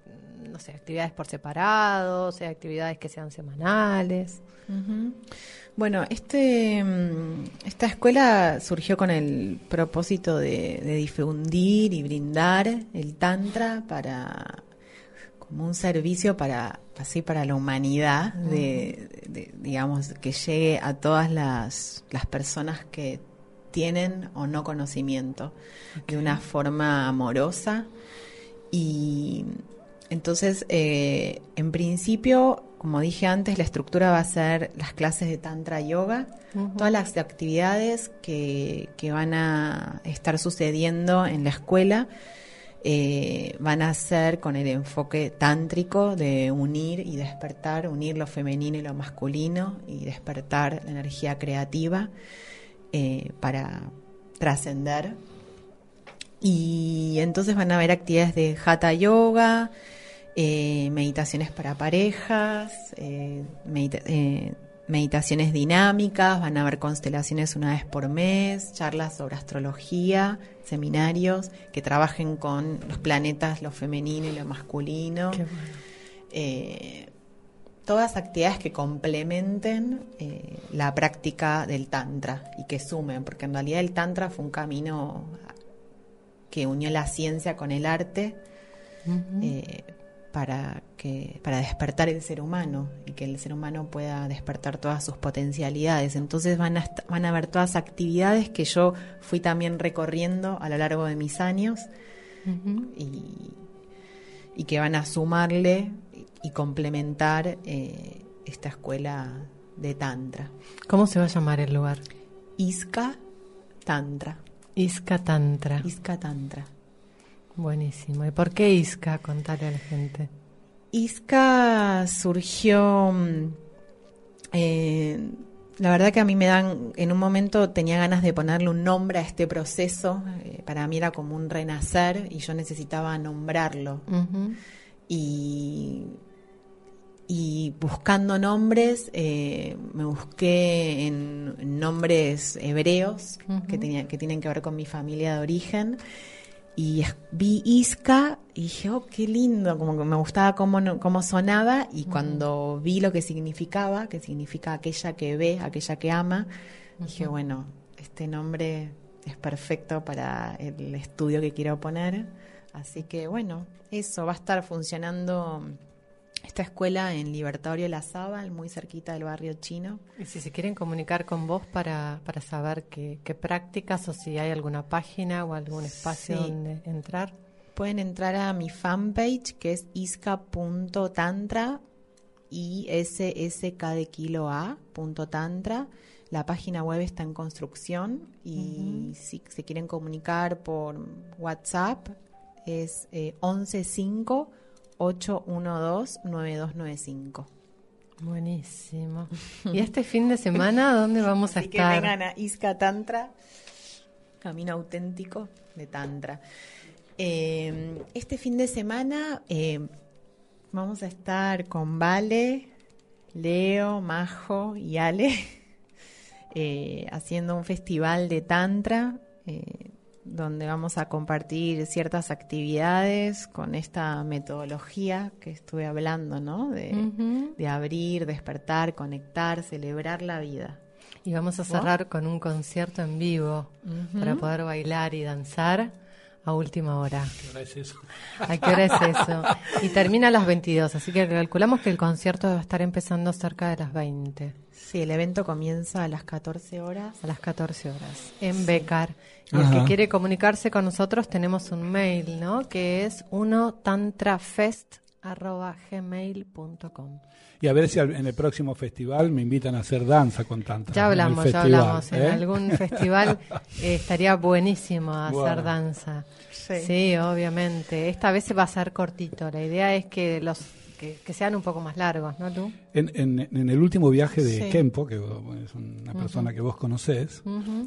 C: no sé, actividades por separado, o sea, actividades que sean semanales.
E: Bueno, este, mm, esta escuela surgió con el propósito de, de difundir y brindar el tantra para como un servicio para así para la humanidad, de, de- digamos que llegue a todas las, las personas que tienen o no conocimiento de una forma amorosa. Y entonces, eh, en principio, como dije antes, la estructura va a ser las clases de Tantra Yoga, todas las actividades que, que van a estar sucediendo en la escuela eh, van a ser con el enfoque tántrico de unir y despertar, unir lo femenino y lo masculino y despertar la energía creativa eh, para trascender y entonces van a haber actividades de hatha yoga, eh, meditaciones para parejas, eh, medita- meditaciones dinámicas, van a haber constelaciones una vez por mes, charlas sobre astrología, seminarios que trabajen con los planetas, lo femenino y lo masculino.
C: Qué bueno.
E: Eh, todas actividades que complementen eh, la práctica del tantra y que sumen, porque en realidad el tantra fue un camino que unió la ciencia con el arte eh, para que para despertar el ser humano y que el ser humano pueda despertar todas sus potencialidades. Entonces van a van a ver todas actividades que yo fui también recorriendo a lo largo de mis años y, y que van a sumarle y complementar eh, esta escuela de tantra.
C: ¿Cómo se va a llamar el lugar?
E: Iska Tantra.
C: Isca Tantra.
E: Iska Tantra.
C: Buenísimo. ¿Y por qué Isca? Contale a la gente.
E: Iska surgió, mm, eh, la verdad que a mí me dan, en un momento tenía ganas de ponerle un nombre a este proceso, eh, para mí era como un renacer y yo necesitaba nombrarlo. Y, y buscando nombres, eh, me busqué en, en nombres hebreos que, tenía, que tienen que ver con mi familia de origen. Y vi Isca y dije, oh, qué lindo, como que me gustaba cómo, cómo sonaba. Y cuando vi lo que significaba, que significa aquella que ve, aquella que ama, dije, bueno, este nombre es perfecto para el estudio que quiero poner. Así que bueno, eso va a estar funcionando esta escuela en Libertario La Sábal, muy cerquita del barrio chino.
C: Y si se quieren comunicar con vos para, para saber qué, qué prácticas o si hay alguna página o algún espacio
E: Sí.
C: donde entrar.
E: Pueden entrar a mi fanpage que es isca.tantra y SSK de kilo A punto tantra. La página web está en construcción y si se quieren comunicar por WhatsApp es eh, 115 812 9295.
C: Buenísimo. ¿Y este fin de semana dónde vamos a
E: Así que
C: estar?
E: vengan a Isca Tantra, camino auténtico de Tantra. Eh, este fin de semana eh, vamos a estar con Vale, Leo, Majo y Ale eh, haciendo un festival de Tantra. eh, donde vamos a compartir ciertas actividades con esta metodología que estuve hablando, ¿no? De, abrir, despertar, conectar, celebrar la vida.
C: Y vamos a cerrar con un concierto en vivo para poder bailar y danzar a última hora.
F: ¿Qué hora es eso?
C: ¿A qué hora es eso? Y termina a las 22, así que calculamos que el concierto va a estar empezando cerca de las 20.
E: Sí, el evento comienza a las 14 horas.
C: A las 14 horas, en Becar. Y el que quiere comunicarse con nosotros tenemos un mail, ¿no? Que es unotantrafest.gmail.com
F: y a ver si en el próximo festival me invitan a hacer danza con tantra.
C: Ya hablamos, ya hablamos. En ¿eh? algún festival eh, estaría buenísimo hacer danza. Sí. obviamente. Esta vez se va a hacer cortito. La idea es que los que, sean un poco más largos, ¿no, tú?
F: En, en, el último viaje de Kempo, que es una persona que vos conocés,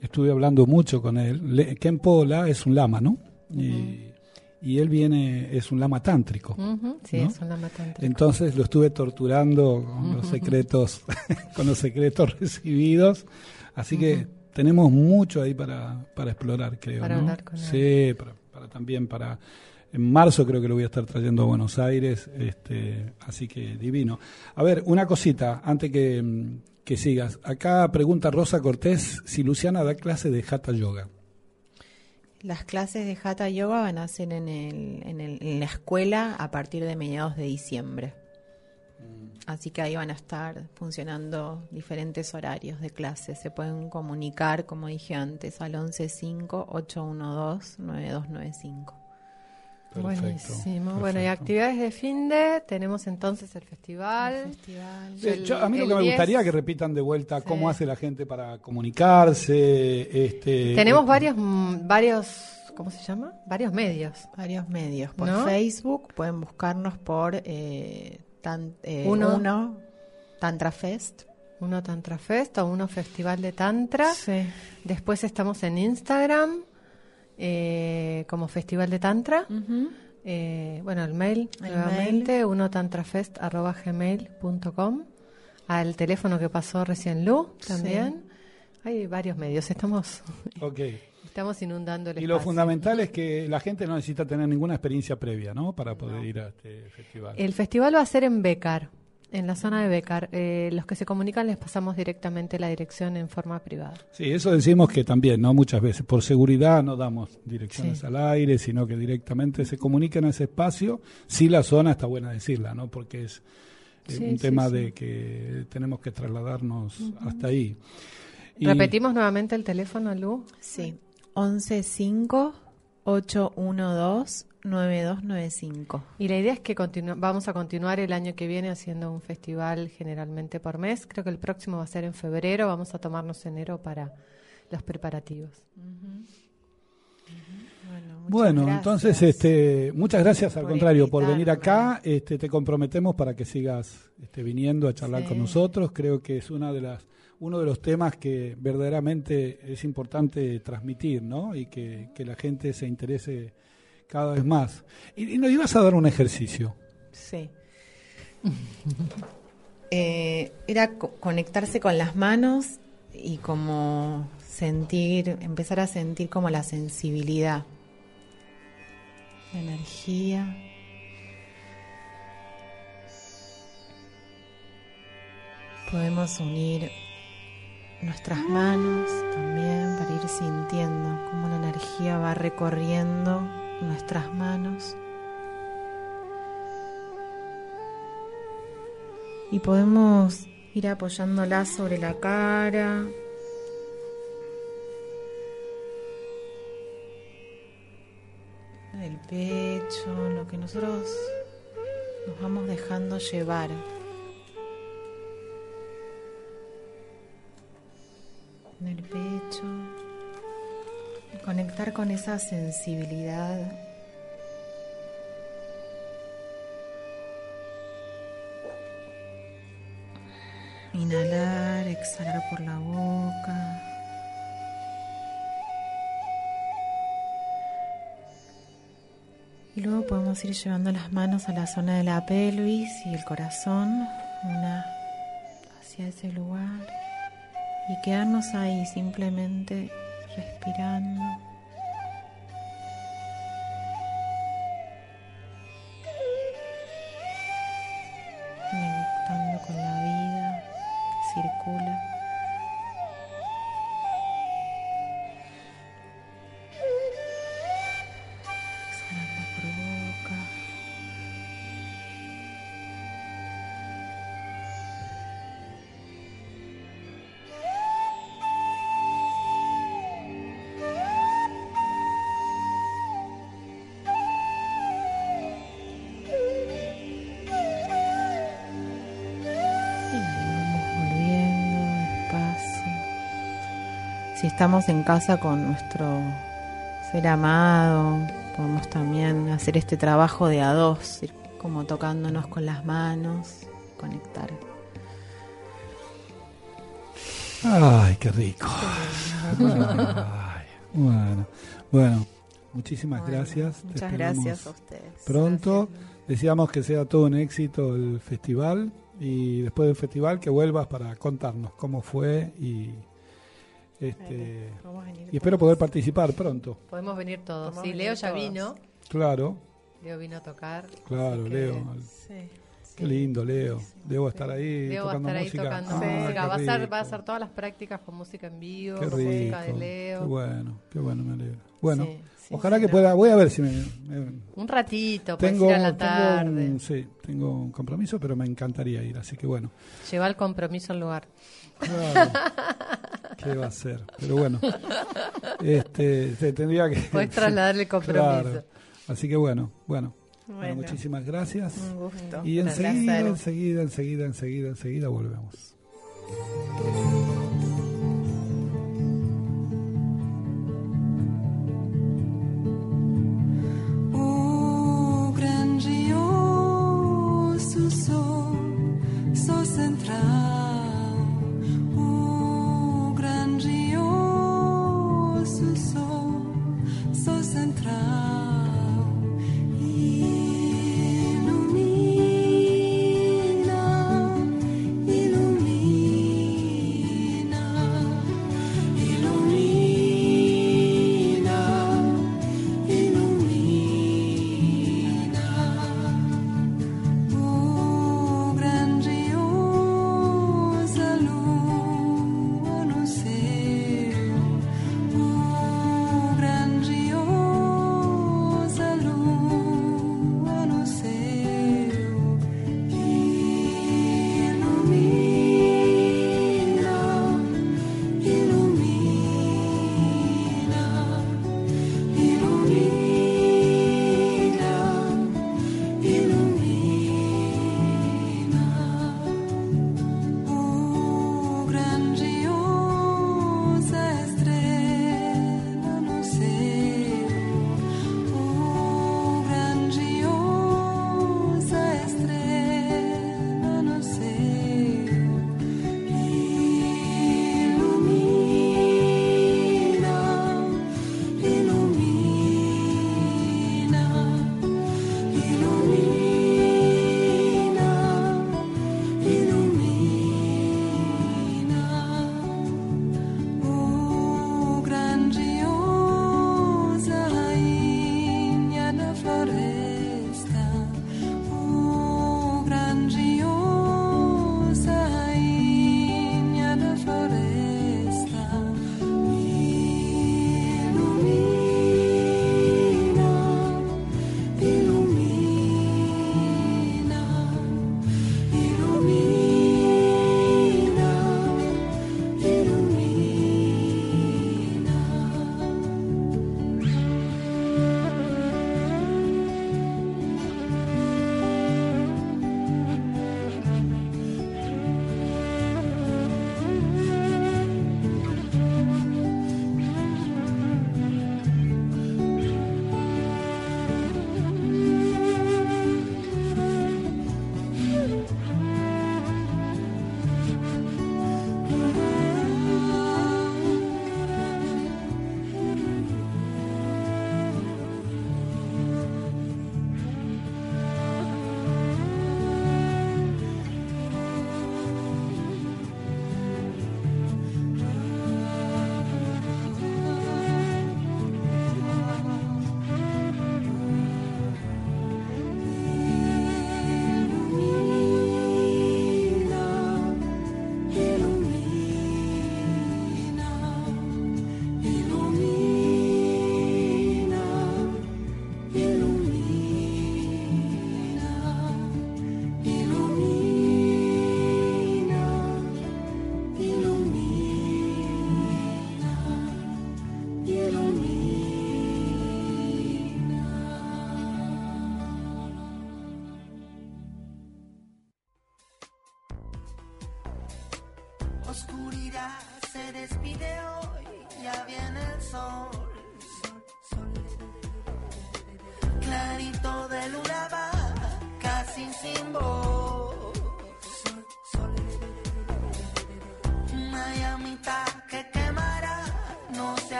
F: estuve hablando mucho con él. Kempo La es un lama, ¿no? Y y él viene, es un lama tántrico.
C: Sí, es un lama tántrico.
F: Entonces lo estuve torturando con los secretos, con los secretos recibidos. Así que tenemos mucho ahí para, para explorar, creo.
C: Para hablar con
F: Sí, para, también para. En marzo creo que lo voy a estar trayendo a Buenos Aires, este, así que divino. A ver, una cosita antes que, que sigas. Acá pregunta Rosa Cortés si Luciana da clase de Hatha Yoga.
E: Las clases de Hatha Yoga van a ser en, el, en, el, en la escuela a partir de mediados de diciembre. Mm. Así que ahí van a estar funcionando diferentes horarios de clases. Se pueden comunicar, como dije antes, al 115-812-9295.
C: Buenísimo. Bueno, y actividades de fin de, tenemos entonces el festival.
F: a mí lo que me gustaría que repitan de vuelta cómo hace la gente para comunicarse. Este,
C: tenemos varios, mm, varios, ¿cómo se llama? Varios medios.
E: Varios medios. Por Facebook pueden buscarnos por eh, eh uno, Tantra Fest.
C: Uno Tantra Fest o uno Festival de Tantra. Después estamos en Instagram eh, como Festival de Tantra. Eh, bueno, el mail, nuevamente, unotantrafest.gmail.com al teléfono que pasó recién Lu también. Hay varios medios, estamos, estamos inundando el
F: Y lo fundamental es que la gente no necesita tener ninguna experiencia previa, ¿no? Para poder ir a este festival.
C: El festival va a ser en Becar, en la zona de Becar. Eh, los que se comunican les pasamos directamente la dirección en forma privada.
F: Sí, eso decimos que también, ¿no? Muchas veces, por seguridad no damos direcciones al aire, sino que directamente se comunican a ese espacio. Sí, la zona está buena decirla, ¿no? Porque es un tema de que tenemos que trasladarnos hasta ahí.
C: Repetimos nuevamente el teléfono, Lu.
E: Sí, 115 812 9295.
C: Y la idea es que vamos a continuar el año que viene haciendo un festival generalmente por mes. Creo que el próximo va a ser en febrero. Vamos a tomarnos enero para los preparativos.
F: Bueno, entonces, este, muchas gracias al contrario por venir acá. Este, te comprometemos para que sigas este, viniendo a charlar con nosotros. Creo que es una de las uno de los temas que verdaderamente es importante transmitir, ¿no? Y que, la gente se interese cada vez más. Y, nos ibas a dar un ejercicio.
E: Sí. Eh, era conectarse con las manos y como sentir, empezar a sentir como la sensibilidad, la energía. Podemos unir nuestras manos también para ir sintiendo cómo la energía va recorriendo nuestras manos. Y podemos ir apoyándola sobre la cara. El pecho, lo que nosotros nos vamos dejando llevar. En el pecho conectar con esa sensibilidad. Inhalar, exhalar por la boca. Y luego podemos ir llevando las manos a la zona de la pelvis y el corazón, una hacia ese lugar y quedarnos ahí simplemente respirando. Estamos en casa con nuestro ser amado, podemos también hacer este trabajo de a dos, ir como tocándonos con las manos, conectar.
G: Ay, qué rico. Ay, bueno, bueno, muchísimas
E: Bueno,
G: gracias.
E: Muchas gracias a ustedes.
G: Pronto. Deseamos que sea todo un éxito el festival y después del festival que vuelvas para contarnos cómo fue y este
E: Vamos a venir
G: y espero poder participar pronto.
C: Podemos venir todos.
E: Podemos
C: Sí,
E: venir
C: Leo ya
E: todos.
C: vino.
G: Claro,
C: Leo vino a tocar.
G: claro,
C: que
G: Leo.
E: Sí.
G: Qué lindo, Leo. Debo estar ahí
C: Leo va a
G: tocando
C: estar ahí
G: música.
C: tocando
G: Ah,
C: música. Va a, hacer, va a hacer todas las prácticas con música en vivo,
G: Qué
C: con música de
G: rico.
C: Leo.
G: Qué bueno, qué bueno, me alegro. Bueno,
C: Sí, sí,
G: ojalá
C: sí,
G: que
C: no.
G: pueda. Voy a ver si me. me-
C: Un ratito, puedes
G: tengo,
C: ir a la
G: tengo
C: tarde.
G: un, sí, tengo un compromiso, pero me encantaría ir. Así que bueno.
C: Lleva el compromiso al lugar.
G: Claro. ¿Qué va a ser? Pero bueno, este, se tendría que.
C: Puedes trasladarle el compromiso.
G: Claro. Así que bueno, bueno. Bueno,
E: Bueno.
G: muchísimas gracias.
E: Un gusto.
G: Y enseguida, enseguida, enseguida, enseguida, enseguida volvemos.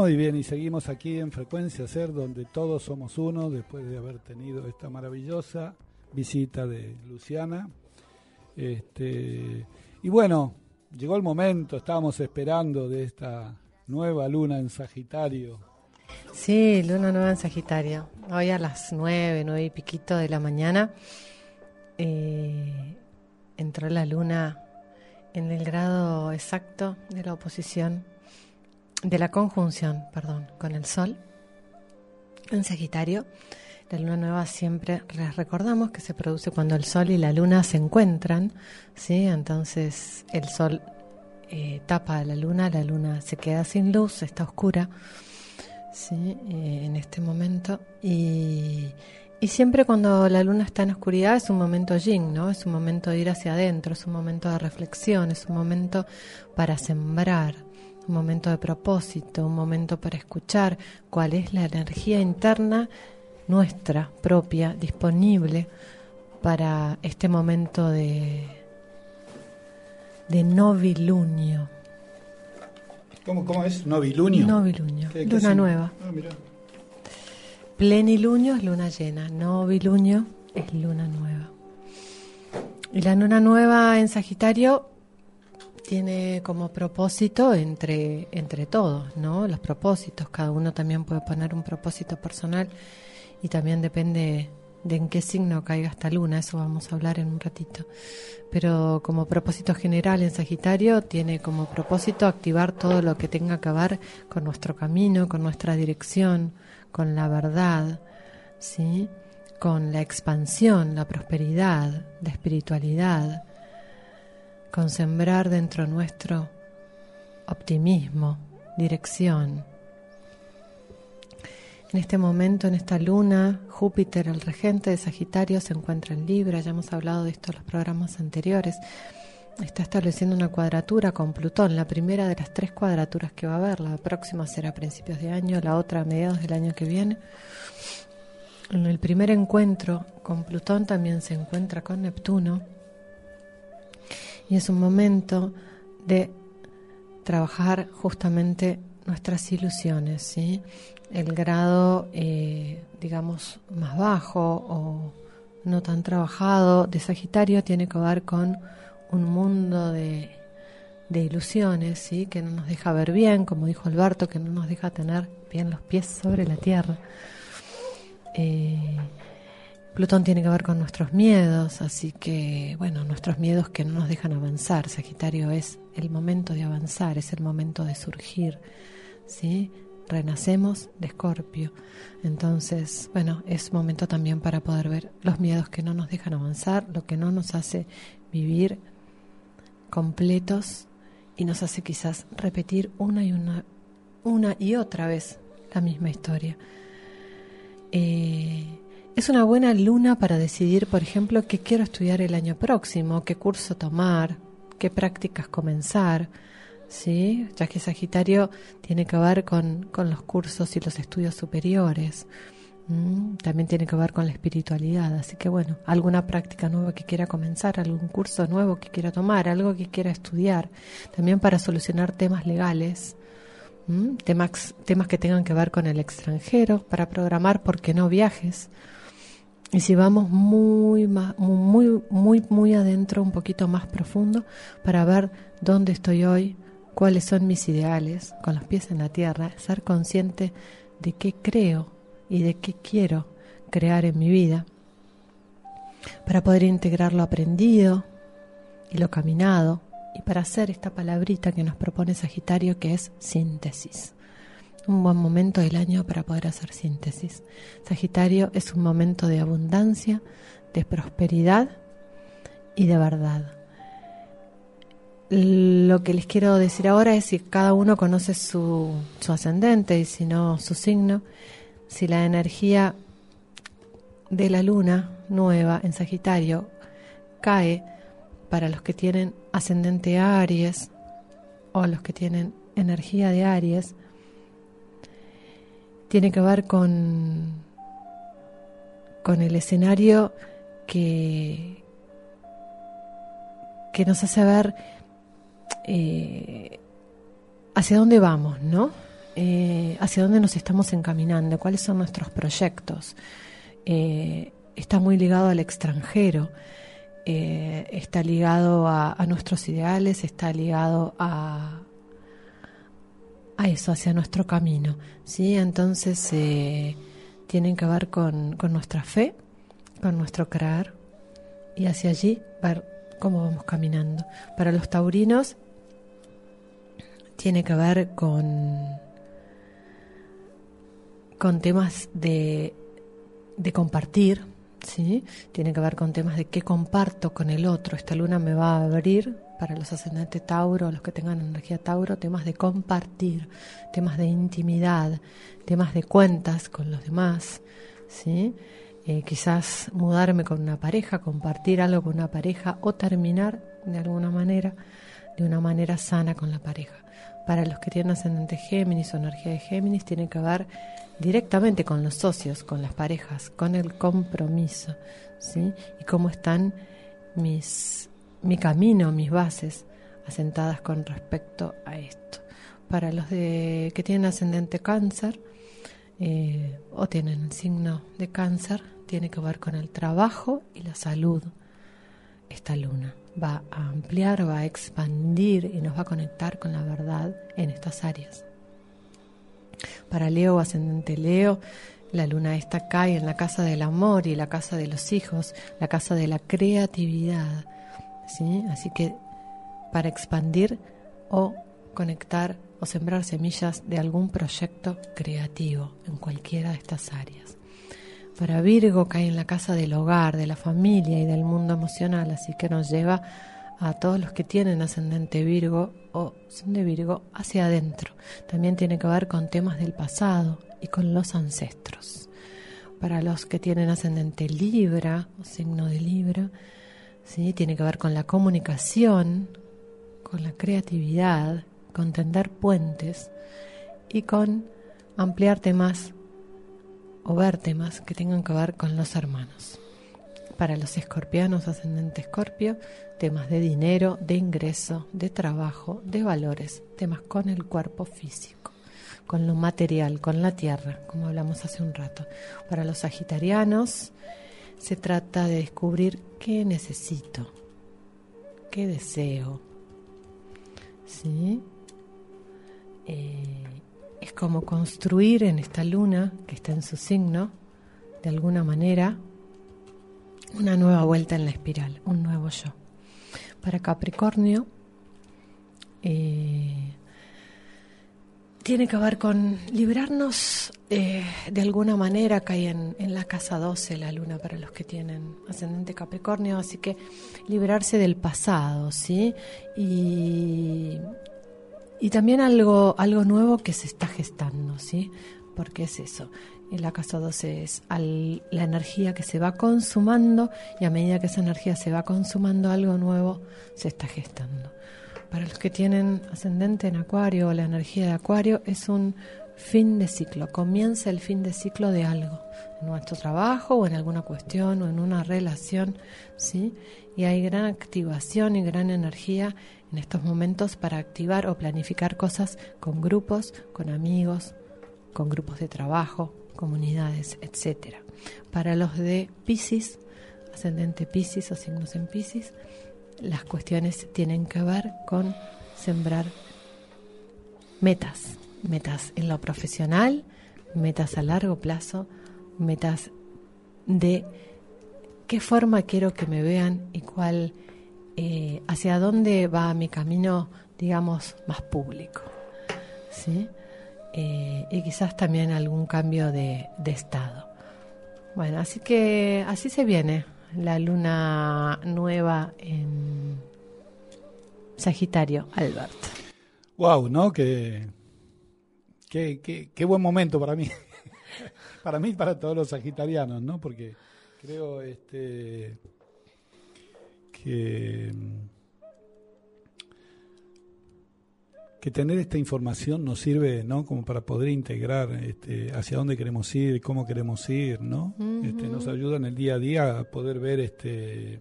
F: Muy bien, y seguimos aquí en Frecuencia Ser, donde todos somos uno, después de haber tenido esta maravillosa visita de Luciana. Este, y bueno, llegó el momento, estábamos esperando de esta nueva luna en Sagitario.
C: Sí, luna nueva en Sagitario. Hoy a las nueve, nueve y piquito de la mañana eh, entró la luna en el grado exacto de la oposición, de la conjunción, perdón, con el Sol en Sagitario. La luna nueva siempre les recordamos que se produce cuando el Sol y la luna se encuentran, ¿sí? Entonces el Sol eh, tapa a la luna, la luna se queda sin luz, está oscura, ¿sí? Eh, en este momento. Y, y siempre cuando la luna está en oscuridad es un momento yin, ¿no? Es un momento de ir hacia adentro, es un momento de reflexión, es un momento para sembrar, un momento de propósito, un momento para escuchar cuál es la energía interna nuestra propia disponible para este momento de de novilunio.
F: ¿Cómo, cómo es? ¿Novilunio?
C: Novilunio,
F: ¿Qué- qué
C: luna nueva.
F: Ah, mirá.
C: Plenilunio es luna llena, novilunio es luna nueva. Y la luna nueva en Sagitario tiene como propósito entre, entre todos, ¿no? Los propósitos, cada uno también puede poner un propósito personal y también depende de en qué signo caiga esta luna, eso vamos a hablar en un ratito. Pero como propósito general en Sagitario tiene como propósito activar todo lo que tenga que ver con nuestro camino, con nuestra dirección, con la verdad, ¿sí? con la expansión, la prosperidad, la espiritualidad, con sembrar dentro nuestro optimismo, dirección. En este momento, en esta luna, Júpiter, el regente de Sagitario, se encuentra en Libra, ya hemos hablado de esto en los programas anteriores. Está estableciendo una cuadratura con Plutón, la primera de las tres cuadraturas que va a haber. La próxima será a principios de año, la otra a mediados del año que viene. En el primer encuentro con Plutón también se encuentra con Neptuno y es un momento de trabajar justamente nuestras ilusiones, ¿sí? El grado, eh, digamos, más bajo o no tan trabajado de Sagitario tiene que ver con un mundo de, de ilusiones, ¿sí? Que no nos deja ver bien, como dijo Alberto, que no nos deja tener bien los pies sobre la tierra. Eh, Plutón tiene que ver con nuestros miedos, así que, bueno, nuestros miedos que no nos dejan avanzar. Sagitario es el momento de avanzar, es el momento de surgir, ¿sí? Renacemos de Escorpio. Entonces, bueno, es momento también para poder ver los miedos que no nos dejan avanzar, lo que no nos hace vivir completos y nos hace quizás repetir una y una, una y otra vez la misma historia. Eh, es una buena luna para decidir, por ejemplo, qué quiero estudiar el año próximo, qué curso tomar, qué prácticas comenzar, ¿sí? ya que Sagitario tiene que ver con, con los cursos y los estudios superiores. ¿m? También tiene que ver con la espiritualidad, así que bueno, alguna práctica nueva que quiera comenzar, algún curso nuevo que quiera tomar, algo que quiera estudiar, también para solucionar temas legales, ¿m? temas, temas que tengan que ver con el extranjero, para programar, ¿por qué no viajes? Y si vamos muy, muy, muy, muy adentro, un poquito más profundo, para ver dónde estoy hoy, cuáles son mis ideales, con los pies en la tierra, ser consciente de qué creo y de qué quiero crear en mi vida, para poder integrar lo aprendido y lo caminado, y para hacer esta palabrita que nos propone Sagitario, que es síntesis un buen momento del año para poder hacer síntesis. Sagitario es un momento de abundancia, de prosperidad y de verdad. Lo que les quiero decir ahora es si cada uno conoce su, ascendente y si no su signo, si la energía de la luna nueva en Sagitario cae para los que tienen ascendente Aries o los que tienen energía de Aries, tiene que ver con, con el escenario que, que nos hace ver eh, hacia dónde vamos, ¿no? Eh, hacia dónde nos estamos encaminando, cuáles son nuestros proyectos. Eh, está muy ligado al extranjero, está ligado a nuestros ideales, está ligado a, a eso, hacia nuestro camino. ¿sí? Entonces, eh, tienen que ver con, con nuestra fe, con nuestro creer, y hacia allí ver cómo vamos caminando. Para los taurinos, tiene que ver con, con temas de, de compartir, ¿sí? Tiene que ver con temas de qué comparto con el otro. Esta luna me va a abrir para los ascendentes Tauro, los que tengan energía Tauro, temas de compartir, temas de intimidad, temas de cuentas con los demás, ¿sí? Eh, quizás mudarme con una pareja, compartir algo con una pareja o terminar de alguna manera, de una manera sana con la pareja. Para los que tienen ascendente Géminis o energía de Géminis, tiene que ver directamente con los socios, con las parejas, con el compromiso, ¿sí? Y cómo están mis, mi camino, mis bases asentadas con respecto a esto. Para los de, que tienen ascendente cáncer eh, o tienen el signo de cáncer, tiene que ver con el trabajo y la salud. Esta luna va a ampliar, va a expandir y nos va a conectar con la verdad en estas áreas. Para Leo ascendente Leo, la luna esta cae en la casa del amor y la casa de los hijos, la casa de la creatividad. ¿Sí? Así que para expandir o conectar o sembrar semillas de algún proyecto creativo en cualquiera de estas áreas. Para Virgo cae en la casa del hogar, de la familia y del mundo emocional, así que nos lleva a todos los que tienen ascendente Virgo o son de Virgo hacia adentro. También tiene que ver con temas del pasado y con los ancestros. Para los que tienen ascendente Libra o signo de Libra, ¿sí? tiene que ver con la comunicación, con la creatividad, con tender puentes y con ampliar temas o ver temas que tengan que ver con los hermanos. Para los escorpianos ascendente escorpio, temas de dinero, de ingreso, de trabajo, de valores, temas con el cuerpo físico, con lo material, con la tierra, como hablamos hace un rato. Para los sagitarianos se trata de descubrir qué necesito, qué deseo. ¿Sí? Eh, es como construir en esta luna que está en su signo, de alguna manera, una nueva vuelta en la espiral, un nuevo yo. Para Capricornio, eh, tiene que ver con librarnos eh, de alguna manera, cae en, en, la casa 12 la luna para los que tienen ascendente Capricornio, así que liberarse del pasado, ¿sí? Y, y también algo, algo nuevo que se está gestando, ¿sí? Porque es eso. En la casa 12 es al, la energía que se va consumando y a medida que esa energía se va consumando, algo nuevo se está gestando. Para los que tienen ascendente en Acuario o la energía de Acuario, es un fin de ciclo. Comienza el fin de ciclo de algo, en nuestro trabajo o en alguna cuestión o en una relación, ¿sí? Y hay gran activación y gran energía en estos momentos para activar o planificar cosas con grupos, con amigos, con grupos de trabajo, comunidades, etcétera. Para los de Pisces, ascendente Pisces o signos en Pisces, las cuestiones tienen que ver con sembrar metas, metas en lo profesional, metas a largo plazo, metas de qué forma quiero que me vean y cuál, eh, hacia dónde va mi camino, digamos, más público. ¿sí? Eh, y quizás también algún cambio de, de estado. Bueno, así que así se viene la luna nueva en Sagitario, Albert.
F: Wow, ¿no? Qué, qué, qué, buen momento para mí. para mí y para todos los sagitarianos, ¿no? Porque creo este que que tener esta información nos sirve, ¿no? Como para poder integrar este, hacia dónde queremos ir, cómo queremos ir, ¿no? este, nos ayuda en el día a día a poder ver este,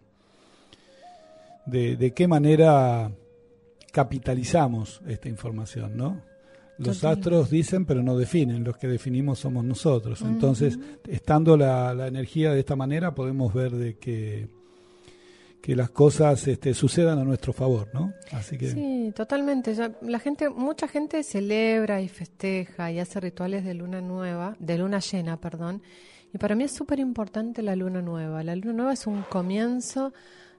F: de, de qué manera capitalizamos esta información, ¿no? Los astros dicen, pero no definen. Los que definimos somos nosotros. Entonces, estando la, la energía de esta manera, podemos ver de que, que las cosas este, sucedan a nuestro favor, ¿no? Así que
C: Sí, totalmente. Ya, la gente, mucha gente celebra y festeja y hace rituales de luna nueva, de luna llena, perdón. Y para mí es súper importante la luna nueva. La luna nueva es un comienzo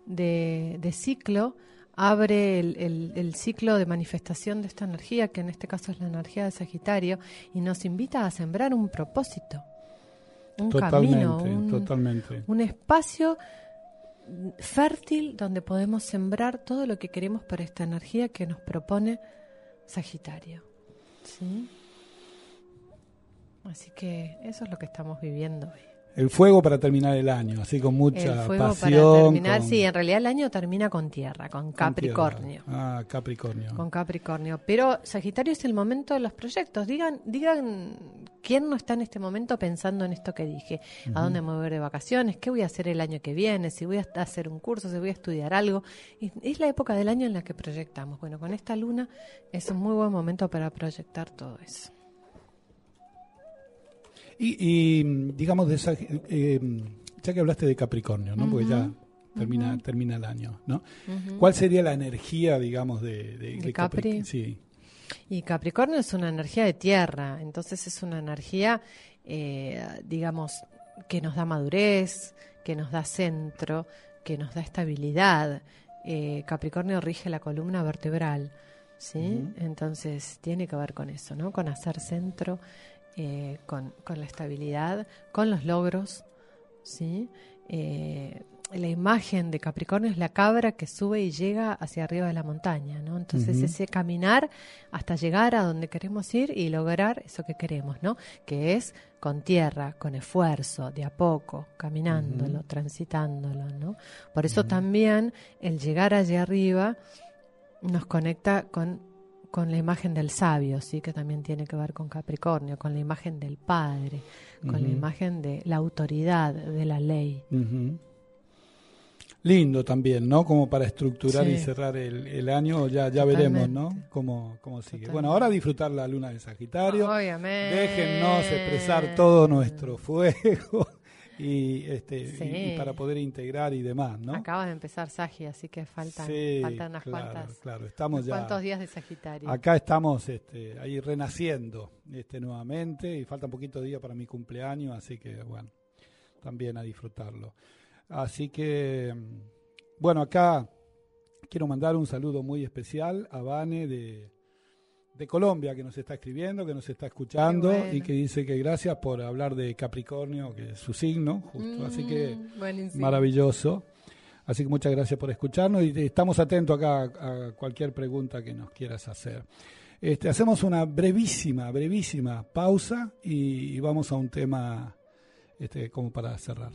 C: de, de ciclo, abre el, el- el ciclo de manifestación de esta energía, que en este caso es la energía de Sagitario, y nos invita a sembrar un propósito, un
F: totalmente,
C: camino, un,
F: totalmente.
C: un espacio fértil donde podemos sembrar todo lo que queremos para esta energía que nos propone Sagitario. ¿Sí? Así que eso es lo que estamos viviendo hoy.
F: El fuego para terminar el año, así con mucha
C: el fuego
F: pasión.
C: para terminar,
F: con-
C: sí, en realidad el año termina con tierra, con Capricornio.
F: Ah, Capricornio.
C: Con Capricornio. Pero Sagitario es el momento de los proyectos. Digan, digan quién no está en este momento pensando en esto que dije. ¿A dónde me voy a ir de vacaciones? ¿Qué voy a hacer el año que viene? Si voy a hacer un curso, si voy a estudiar algo. Y es la época del año en la que proyectamos. Bueno, con esta luna es un muy buen momento para proyectar todo eso.
F: Y, y, digamos, de esa, eh, ya que hablaste de Capricornio, ¿no? Porque ya termina, termina el año, ¿no? ¿Cuál sería la energía, digamos, de, de,
C: ¿De Capri?
F: Sí.
C: Y Capricornio es una energía de tierra, entonces es una energía, eh, digamos, que nos da madurez, que nos da centro, que nos da estabilidad. Eh, Capricornio rige la columna vertebral, ¿sí? Entonces tiene que ver con eso, ¿no? Con hacer centro, eh, con, con la estabilidad, con los logros, ¿sí? La imagen de Capricornio es la cabra que sube y llega hacia arriba de la montaña, ¿no? Entonces ese caminar hasta llegar a donde queremos ir y lograr eso que queremos, ¿no? Que es con tierra, con esfuerzo, de a poco, caminándolo, transitándolo, ¿no? Por eso también el llegar allá arriba nos conecta con, con la imagen del sabio, ¿sí? Que también tiene que ver con Capricornio, con la imagen del padre, con la imagen de la autoridad, de la ley.
F: Lindo también, ¿no? Como para estructurar
C: Sí.
F: y cerrar el, el año, ya, ya veremos, ¿no? Cómo, cómo sigue.
C: Totalmente.
F: Bueno, ahora disfrutar la luna de Sagitario.
C: Obviamente.
F: Déjennos expresar todo nuestro fuego y, este,
C: Sí.
F: y, y para poder integrar y demás, ¿no?
C: Acaba de empezar Sagi, así que faltan,
F: Sí,
C: faltan unas
F: claro,
C: cuantas.
F: claro, estamos
C: unos
F: ya-
C: cuantos días de Sagitario.
F: Acá estamos este, ahí renaciendo este, nuevamente y falta un poquito de día para mi cumpleaños, así que bueno, también a disfrutarlo. Así que, mm, bueno, acá quiero mandar un saludo muy especial a Vane de, de Colombia, que nos está escribiendo, que nos está escuchando
C: bueno.
F: y que dice que gracias por hablar de Capricornio, que es su signo, justo. Así que
C: Mm, buenísimo.
F: Maravilloso. Así que muchas gracias por escucharnos y estamos atentos acá a, a cualquier pregunta que nos quieras hacer. Este, hacemos una brevísima, brevísima pausa y, y vamos a un tema este, como para cerrar.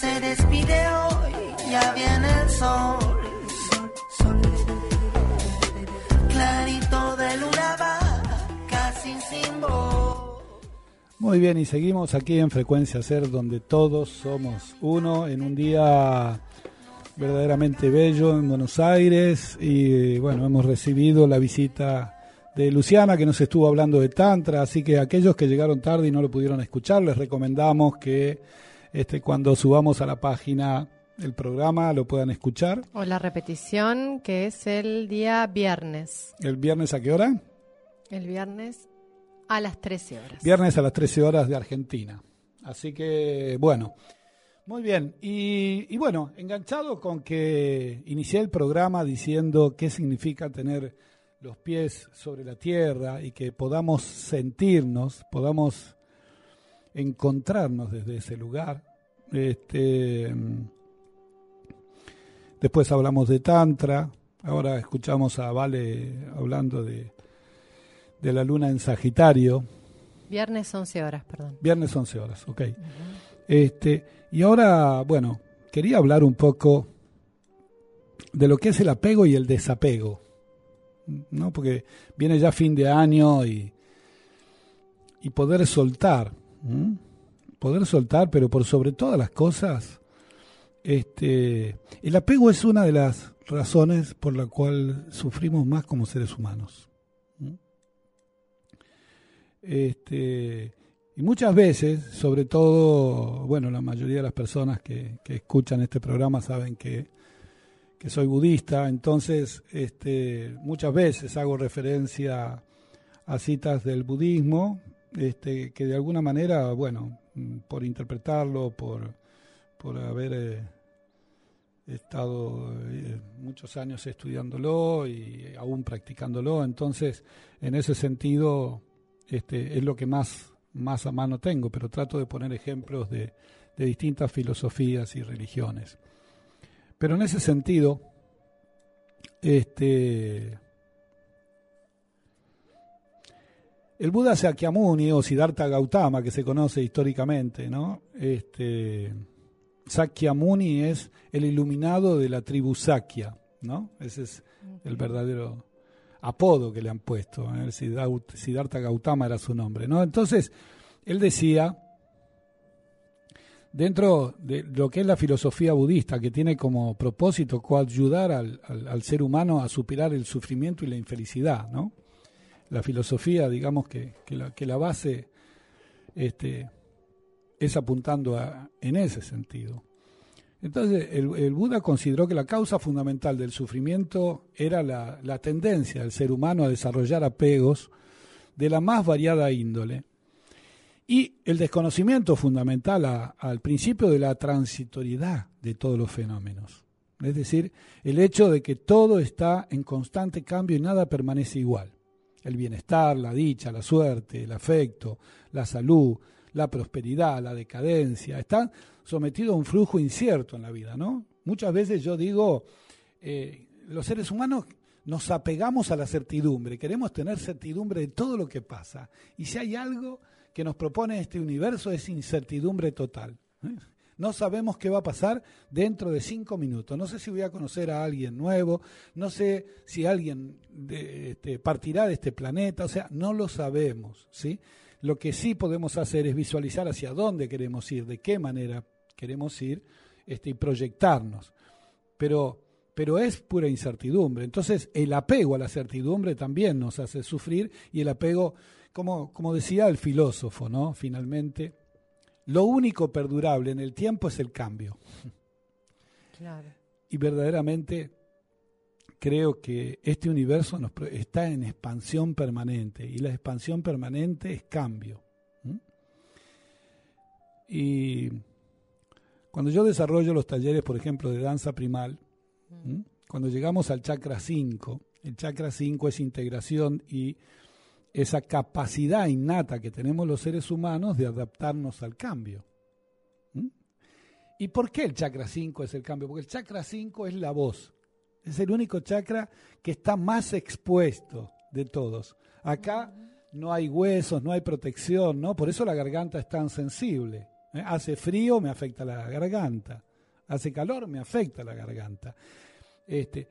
A: Se despide hoy, ya viene el sol. Sol, sol. Clarito de luna casi sin voz.
F: Muy bien, y seguimos aquí en Frecuencia Ser, donde todos somos uno en un día verdaderamente bello en Buenos Aires. Y bueno, hemos recibido la visita de Luciana, que nos estuvo hablando de Tantra. Así que aquellos que llegaron tarde y no lo pudieron escuchar, les recomendamos que este, cuando subamos a la página el programa lo puedan escuchar.
C: O la repetición, que es el día viernes.
F: ¿El viernes a qué hora?
C: El viernes a las 13 horas.
F: Viernes a las 13 horas de Argentina. Así que, bueno, muy bien. Y, y bueno, enganchado con que inicié el programa diciendo qué significa tener los pies sobre la tierra y que podamos sentirnos, podamos encontrarnos desde ese lugar. Este, después hablamos de Tantra, ahora escuchamos a Vale hablando de, de la luna en Sagitario.
C: Viernes 11 horas, perdón.
F: Viernes 11 horas, ok. Este, y ahora, bueno, quería hablar un poco de lo que es el apego y el desapego, ¿no? Porque viene ya fin de año y, y poder soltar, ¿m? poder soltar, pero por sobre todas las cosas, este, el apego es una de las razones por la cual sufrimos más como seres humanos. ¿m? Este, y muchas veces, sobre todo, bueno, la mayoría de las personas que, que escuchan este programa saben que, que soy budista, entonces este, muchas veces hago referencia a citas del budismo, este, que de alguna manera, bueno, mm, por interpretarlo, por, por haber eh, estado eh, muchos años estudiándolo y aún practicándolo, entonces en ese sentido este, es lo que más, más a mano tengo, pero trato de poner ejemplos de, de distintas filosofías y religiones. Pero en ese sentido, este, el Buda Sakyamuni o Siddhartha Gautama, que se conoce históricamente, ¿no? Este, Sakyamuni es el iluminado de la tribu Sakya, ¿no? Ese es el verdadero apodo que le han puesto. ¿eh? Siddhartha Gautama era su nombre, ¿no? Entonces, él decía dentro de lo que es la filosofía budista, que tiene como propósito coayudar al, al, al, ser humano a superar el sufrimiento y la infelicidad, ¿no? La filosofía, digamos que, que, la, base este, es apuntando a, en ese sentido. Entonces, el, el, Buda consideró que la causa fundamental del sufrimiento era la, la tendencia del ser humano a desarrollar apegos de la más variada índole y el desconocimiento fundamental a, al principio de la transitoriedad de todos los fenómenos. Es decir, el hecho de que todo está en constante cambio y nada permanece igual. El bienestar, la dicha, la suerte, el afecto, la salud, la prosperidad, la decadencia, están sometidos a un flujo incierto en la vida, ¿no? Muchas veces yo digo, eh, los seres humanos nos apegamos a la certidumbre, queremos tener certidumbre de todo lo que pasa. Y si hay algo que nos propone este universo es incertidumbre total. ¿eh? No sabemos qué va a pasar dentro de cinco minutos. No sé si voy a conocer a alguien nuevo, no sé si alguien este, partirá de este planeta, o sea, no lo sabemos. ¿sí? Lo que sí podemos hacer es visualizar hacia dónde queremos ir, de qué manera queremos ir este, y proyectarnos. Pero, pero es pura incertidumbre. Entonces, el apego a la certidumbre también nos hace sufrir y el apego como, como, decía el filósofo, ¿no? Finalmente, lo único perdurable en el tiempo es el cambio.
C: Claro.
F: Y verdaderamente creo que este universo nos, está en expansión permanente y la expansión permanente es cambio. ¿Mm? Y cuando yo desarrollo los talleres, por ejemplo, de danza primal, ¿Mm? cuando llegamos al chakra 5, el chakra 5 es integración y esa capacidad innata que tenemos los seres humanos de adaptarnos al cambio. ¿Mm? ¿Y por qué el chakra 5 es el cambio? Porque el chakra 5 es la voz. Es el único chakra que está más expuesto de todos. Acá no hay huesos, no hay protección, ¿no? Por eso la garganta es tan sensible. ¿eh? Hace frío, me afecta la garganta. Hace calor, me afecta la garganta. Este,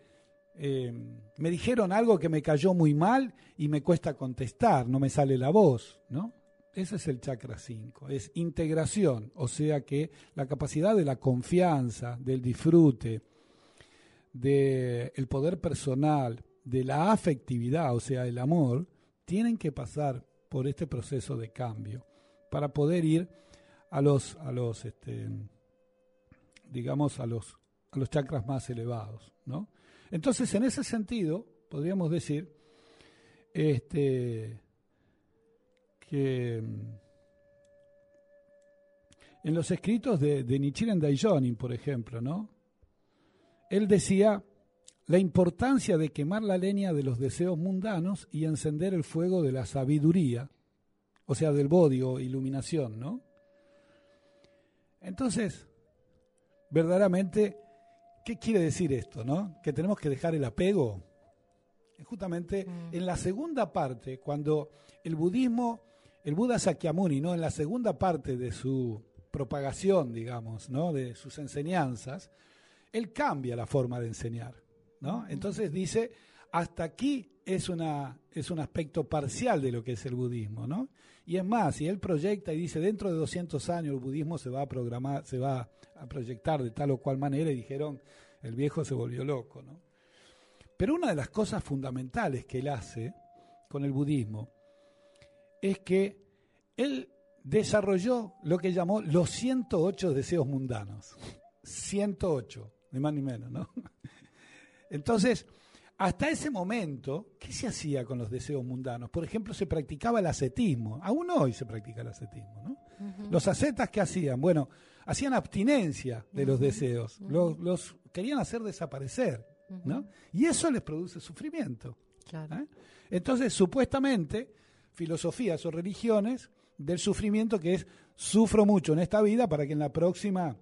F: eh, me dijeron algo que me cayó muy mal y me cuesta contestar, no me sale la voz, ¿no? Ese es el chakra 5, es integración, o sea que la capacidad de la confianza, del disfrute, del poder personal, de la afectividad, o sea, el amor, tienen que pasar por este proceso de cambio para poder ir a los, a los, este, digamos, a los, a los chakras más elevados, ¿no? Entonces, en ese sentido, podríamos decir, este, que mm, en los escritos de, de Nichiren Daishonin, por ejemplo, ¿no? Él decía la importancia de quemar la leña de los deseos mundanos y encender el fuego de la sabiduría, o sea, del bodhi o iluminación, ¿no? Entonces, verdaderamente, ¿qué quiere decir esto, no? Que tenemos que dejar el apego. Justamente
C: Mm.
F: en la segunda parte, cuando el budismo, el Buda Sakyamuni, ¿no? En la segunda parte de su propagación, digamos, ¿no? De sus enseñanzas, él cambia la forma de enseñar, ¿no? Entonces dice, hasta aquí es, una, es un aspecto parcial de lo que es el budismo, ¿no? Y es más, si él proyecta y dice, dentro de 200 años el budismo se va a programar, se va a proyectar de tal o cual manera, y dijeron, el viejo se volvió loco, ¿no? Pero una de las cosas fundamentales que él hace con el budismo es que él desarrolló lo que llamó los 108 deseos mundanos. 108, ni más ni menos, ¿no? Entonces, hasta ese momento, ¿qué se hacía con los deseos mundanos? Por ejemplo, se practicaba el ascetismo. Aún hoy se practica el ascetismo, ¿no? Los ascetas, ¿qué hacían? Bueno, hacían abstinencia de los deseos. Los, los querían hacer desaparecer, ¿no? Y eso les produce sufrimiento.
C: Claro.
F: ¿eh? Entonces, supuestamente, filosofías o religiones del sufrimiento que es sufro mucho en esta vida para que en la próxima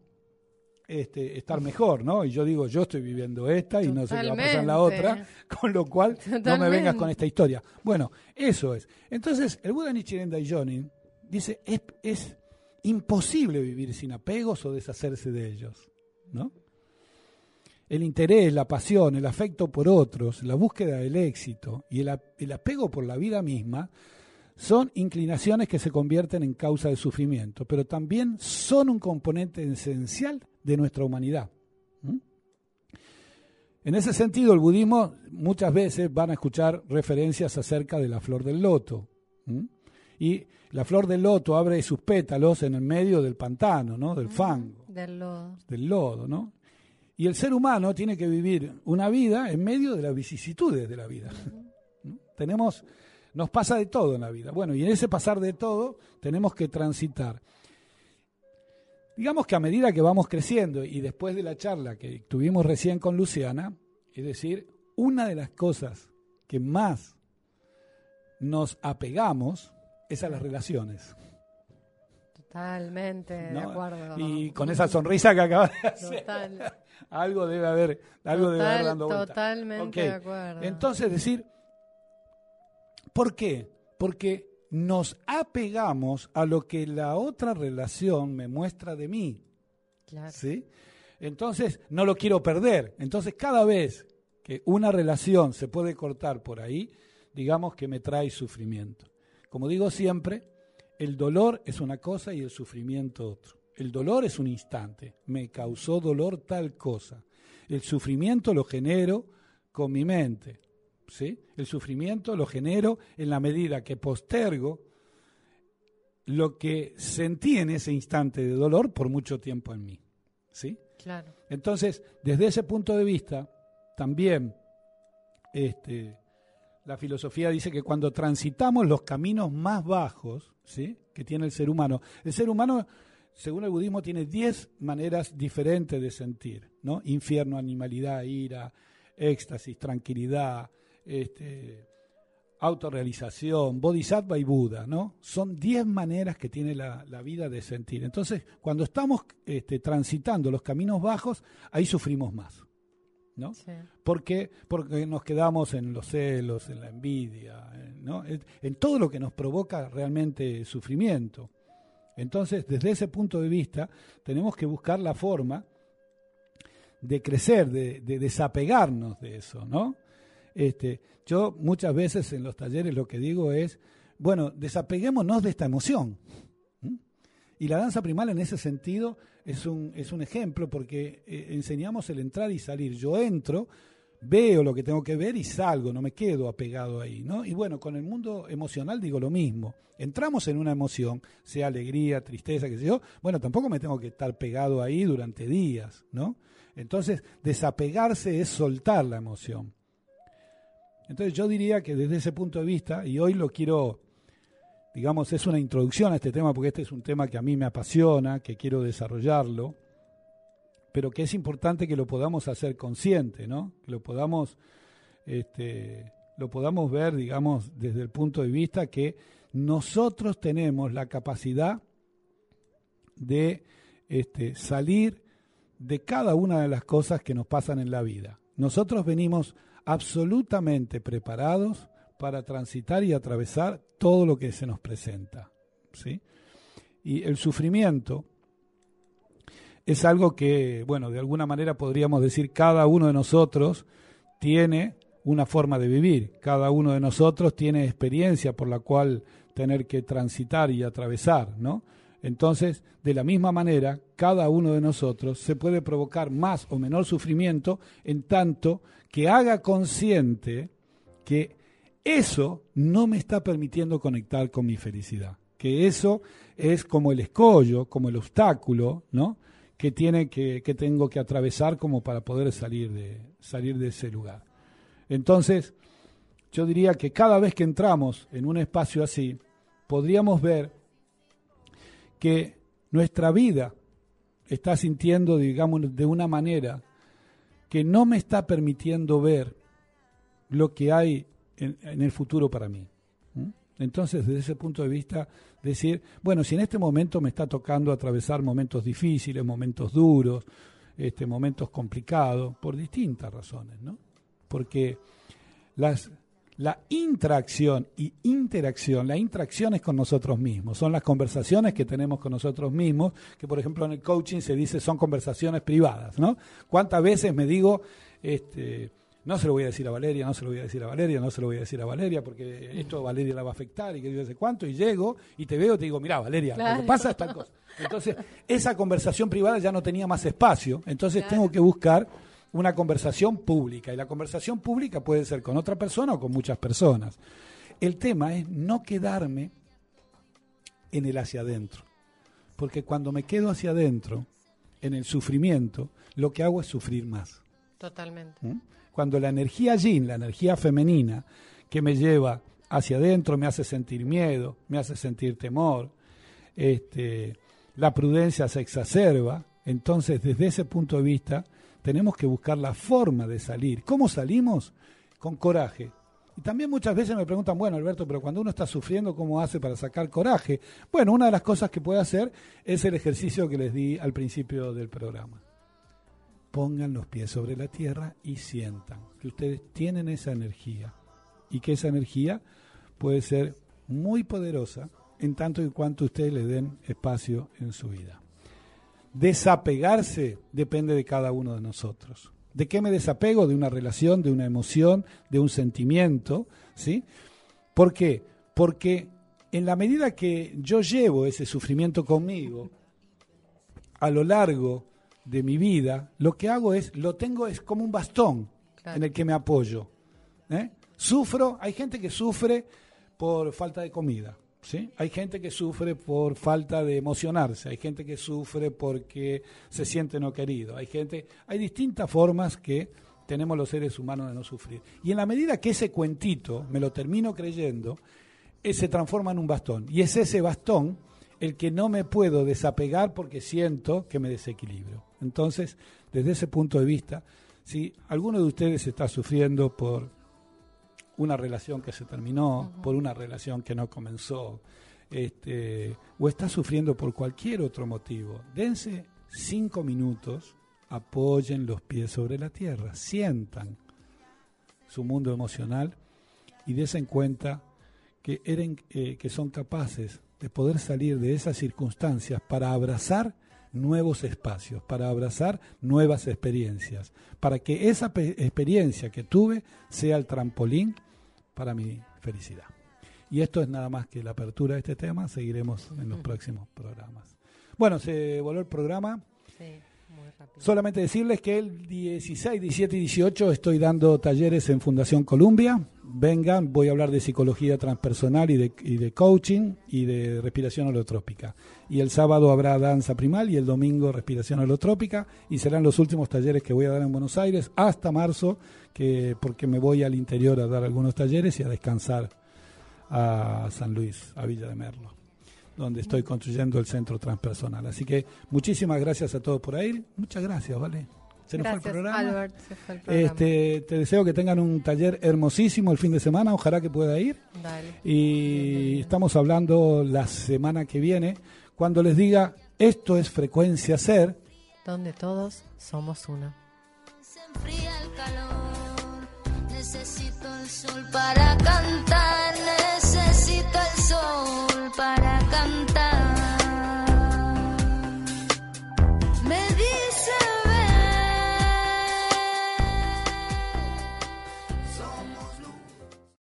F: este, estar mejor, ¿no? Y yo digo, yo estoy viviendo esta y no sé qué va a pasar en la otra, con lo cual no me vengas con esta historia. Bueno, eso es. Entonces, el Buda Nichiren Daishonin dice, es, es imposible vivir sin apegos o deshacerse de ellos, ¿no? El interés, la pasión, el afecto por otros, la búsqueda del éxito y el, a- el apego por la vida misma son inclinaciones que se convierten en causa de sufrimiento, pero también son un componente esencial de nuestra humanidad. ¿Mm? En ese sentido, el budismo muchas veces van a escuchar referencias acerca de la flor del loto. ¿Mm? Y la flor del loto abre sus pétalos en el medio del pantano, ¿no? del fango
C: Del lodo.
F: del lodo, ¿no? Y el ser humano tiene que vivir una vida en medio de las vicisitudes de la vida. Tenemos, nos pasa de todo en la vida. Bueno, y en ese pasar de todo tenemos que transitar. Digamos que a medida que vamos creciendo y después de la charla que tuvimos recién con Luciana, es decir, una de las cosas que más nos apegamos es a las relaciones.
C: Totalmente de acuerdo.
F: Y con esa sonrisa que acabas de hacer.
C: Total.
F: algo debe haber, algo debe haber
C: Total-
F: dando vuelta.
C: totalmente de acuerdo.
F: Entonces decir, ¿por qué? Porque nos apegamos a lo que la otra relación me muestra de mí,
C: Claro.
F: ¿sí? Entonces no lo quiero perder. Entonces cada vez que una relación se puede cortar por ahí, digamos que me trae sufrimiento. Como digo siempre, el dolor es una cosa y el sufrimiento otro. El dolor es un instante, me causó dolor tal cosa. El sufrimiento lo genero con mi mente. ¿Sí? El sufrimiento lo genero en la medida que postergo lo que sentí en ese instante de dolor por mucho tiempo en mí. ¿sí?
C: Claro.
F: Entonces, desde ese punto de vista, también este, la filosofía dice que cuando transitamos los caminos más bajos ¿sí? que tiene el ser humano, el ser humano, según el budismo, tiene 10 maneras diferentes de sentir, ¿no? Infierno, animalidad, ira, éxtasis, tranquilidad, este, autorrealización, bodhisattva y Buda, ¿no? Son 10 maneras que tiene la, la vida de sentir. Entonces, cuando estamos este, transitando los caminos bajos, ahí sufrimos más, ¿no?
C: Sí.
F: ¿Por qué? Porque nos quedamos en los celos, en la envidia, en- ¿no? en, en todo lo que nos provoca realmente sufrimiento. Entonces, desde ese punto de vista, tenemos que buscar la forma de crecer, de, desapegarnos de eso, ¿no? Este, yo muchas veces en los talleres lo que digo es, bueno, desapeguémonos de esta emoción. Y la danza primal en ese sentido es un, es un ejemplo porque eh, enseñamos el entrar y salir. Yo entro, veo lo que tengo que ver y salgo, no me quedo apegado ahí, ¿no? Y bueno, con el mundo emocional digo lo mismo. Entramos en una emoción, sea alegría, tristeza, qué sé yo, bueno, tampoco me tengo que estar pegado ahí durante días, ¿no? Entonces, desapegarse es soltar la emoción. Entonces, yo diría que desde ese punto de vista, y hoy lo quiero, digamos, es una introducción a este tema, porque este es un tema que a mí me apasiona, que quiero desarrollarlo, pero que es importante que lo podamos hacer consciente, ¿no? Que lo podamos, este, lo podamos ver, digamos, desde el punto de vista que nosotros tenemos la capacidad de este, salir de cada una de las cosas que nos pasan en la vida. Nosotros venimos absolutamente preparados para transitar y atravesar todo lo que se nos presenta. ¿sí? Y el sufrimiento es algo que, bueno, de alguna manera podríamos decir cada uno de nosotros tiene una forma de vivir, cada uno de nosotros tiene experiencia por la cual tener que transitar y atravesar, ¿no? Entonces, de la misma manera, cada uno de nosotros se puede provocar más o menor sufrimiento en tanto que haga consciente que eso no me está permitiendo conectar con mi felicidad, que eso es como el escollo, como el obstáculo, ¿no? que tiene que, que tengo que atravesar como para poder salir de, salir de ese lugar. Entonces, yo diría que cada vez que entramos en un espacio así, podríamos ver que nuestra vida está sintiendo, digamos, de una manera que no me está permitiendo ver lo que hay en, el futuro para mí. Entonces, desde ese punto de vista, decir, bueno, si en este momento me está tocando atravesar momentos difíciles, momentos duros, este, momentos complicados, por distintas razones, ¿no? Porque las, la intracción y interacción, la interacción es con nosotros mismos, son las conversaciones que tenemos con nosotros mismos, que por ejemplo en el coaching se dice son conversaciones privadas, ¿no? ¿Cuántas veces me digo, este, no se lo voy a decir a Valeria, no se lo voy a decir a Valeria, no se lo voy a decir a Valeria, porque esto a Valeria la va a afectar y que yo sé cuánto, y llego y te veo y te digo, mira Valeria, lo que pasa es tal cosa. Entonces, esa conversación privada ya no tenía más espacio, entonces tengo que buscar una conversación pública, y la conversación pública puede ser con otra persona o con muchas personas. El tema es no quedarme en el hacia adentro, porque cuando me quedo hacia adentro, en el sufrimiento, lo que hago es sufrir más.
C: Totalmente.
F: ¿Mm? cuando la energía yin, la energía femenina, que me lleva hacia adentro, me hace sentir miedo, me hace sentir temor, este, la prudencia se exacerba, entonces desde ese punto de vista tenemos que buscar la forma de salir. ¿Cómo salimos? Con coraje. Y también muchas veces me preguntan, bueno, Alberto, pero cuando uno está sufriendo, ¿cómo hace para sacar coraje? Bueno, una de las cosas que puede hacer es el ejercicio que les di al principio del programa pongan los pies sobre la tierra y sientan que ustedes tienen esa energía y que esa energía puede ser muy poderosa en tanto y cuanto ustedes le den espacio en su vida. Desapegarse depende de cada uno de nosotros. ¿De qué me desapego? De una relación, de una emoción, de un sentimiento, ¿sí? ¿Por qué? Porque en la medida que yo llevo ese sufrimiento conmigo a lo largo de mi vida, lo que hago es, lo tengo es como un bastón en el que me apoyo. ¿eh? Sufro, hay gente que sufre por falta de comida, Hay gente que sufre por falta de emocionarse, hay gente que sufre porque se siente no querido, hay gente, hay distintas formas que tenemos los seres humanos de no sufrir. Y en la medida que ese cuentito me lo termino creyendo, eh, se transforma en un bastón. Y es ese bastón el que no me puedo desapegar porque siento que me desequilibro. Entonces, desde ese punto de vista, si alguno de ustedes está sufriendo por una relación que se terminó, por una relación que no comenzó, este, o está sufriendo por cualquier otro motivo, dense cinco minutos, apoyen los pies sobre la tierra, sientan su mundo emocional y desen cuenta que, eren, eh, que son capaces de poder salir de esas circunstancias para abrazar nuevos espacios, para abrazar nuevas experiencias, para que esa experiencia que tuve sea el trampolín para mi felicidad. Y esto es nada más que la apertura de este tema, seguiremos en los próximos programas. Bueno, se volvió el programa. Solamente decirles que el 16, 17 y 18 estoy dando talleres en Fundación Columbia. Vengan, voy a hablar de psicología transpersonal y de, coaching y de respiración holotrópica. Y el sábado habrá danza primal y el domingo respiración holotrópica y serán los últimos talleres que voy a dar en Buenos Aires hasta marzo, que porque me voy al interior a dar algunos talleres y a descansar a San Luis, a Villa de Merlo donde estoy construyendo el centro transpersonal. Así que muchísimas gracias a todos por ahí. Muchas gracias, ¿vale?
C: Se nos fue el programa. Albert, se fue el
F: programa. Este, te deseo que tengan un taller hermosísimo el fin de semana, ojalá que pueda ir.
C: Dale.
F: Y estamos hablando la semana que viene, cuando les diga, esto es frecuencia ser.
C: Donde todos somos uno.
H: Se enfría el calor, necesito el sol para cantar.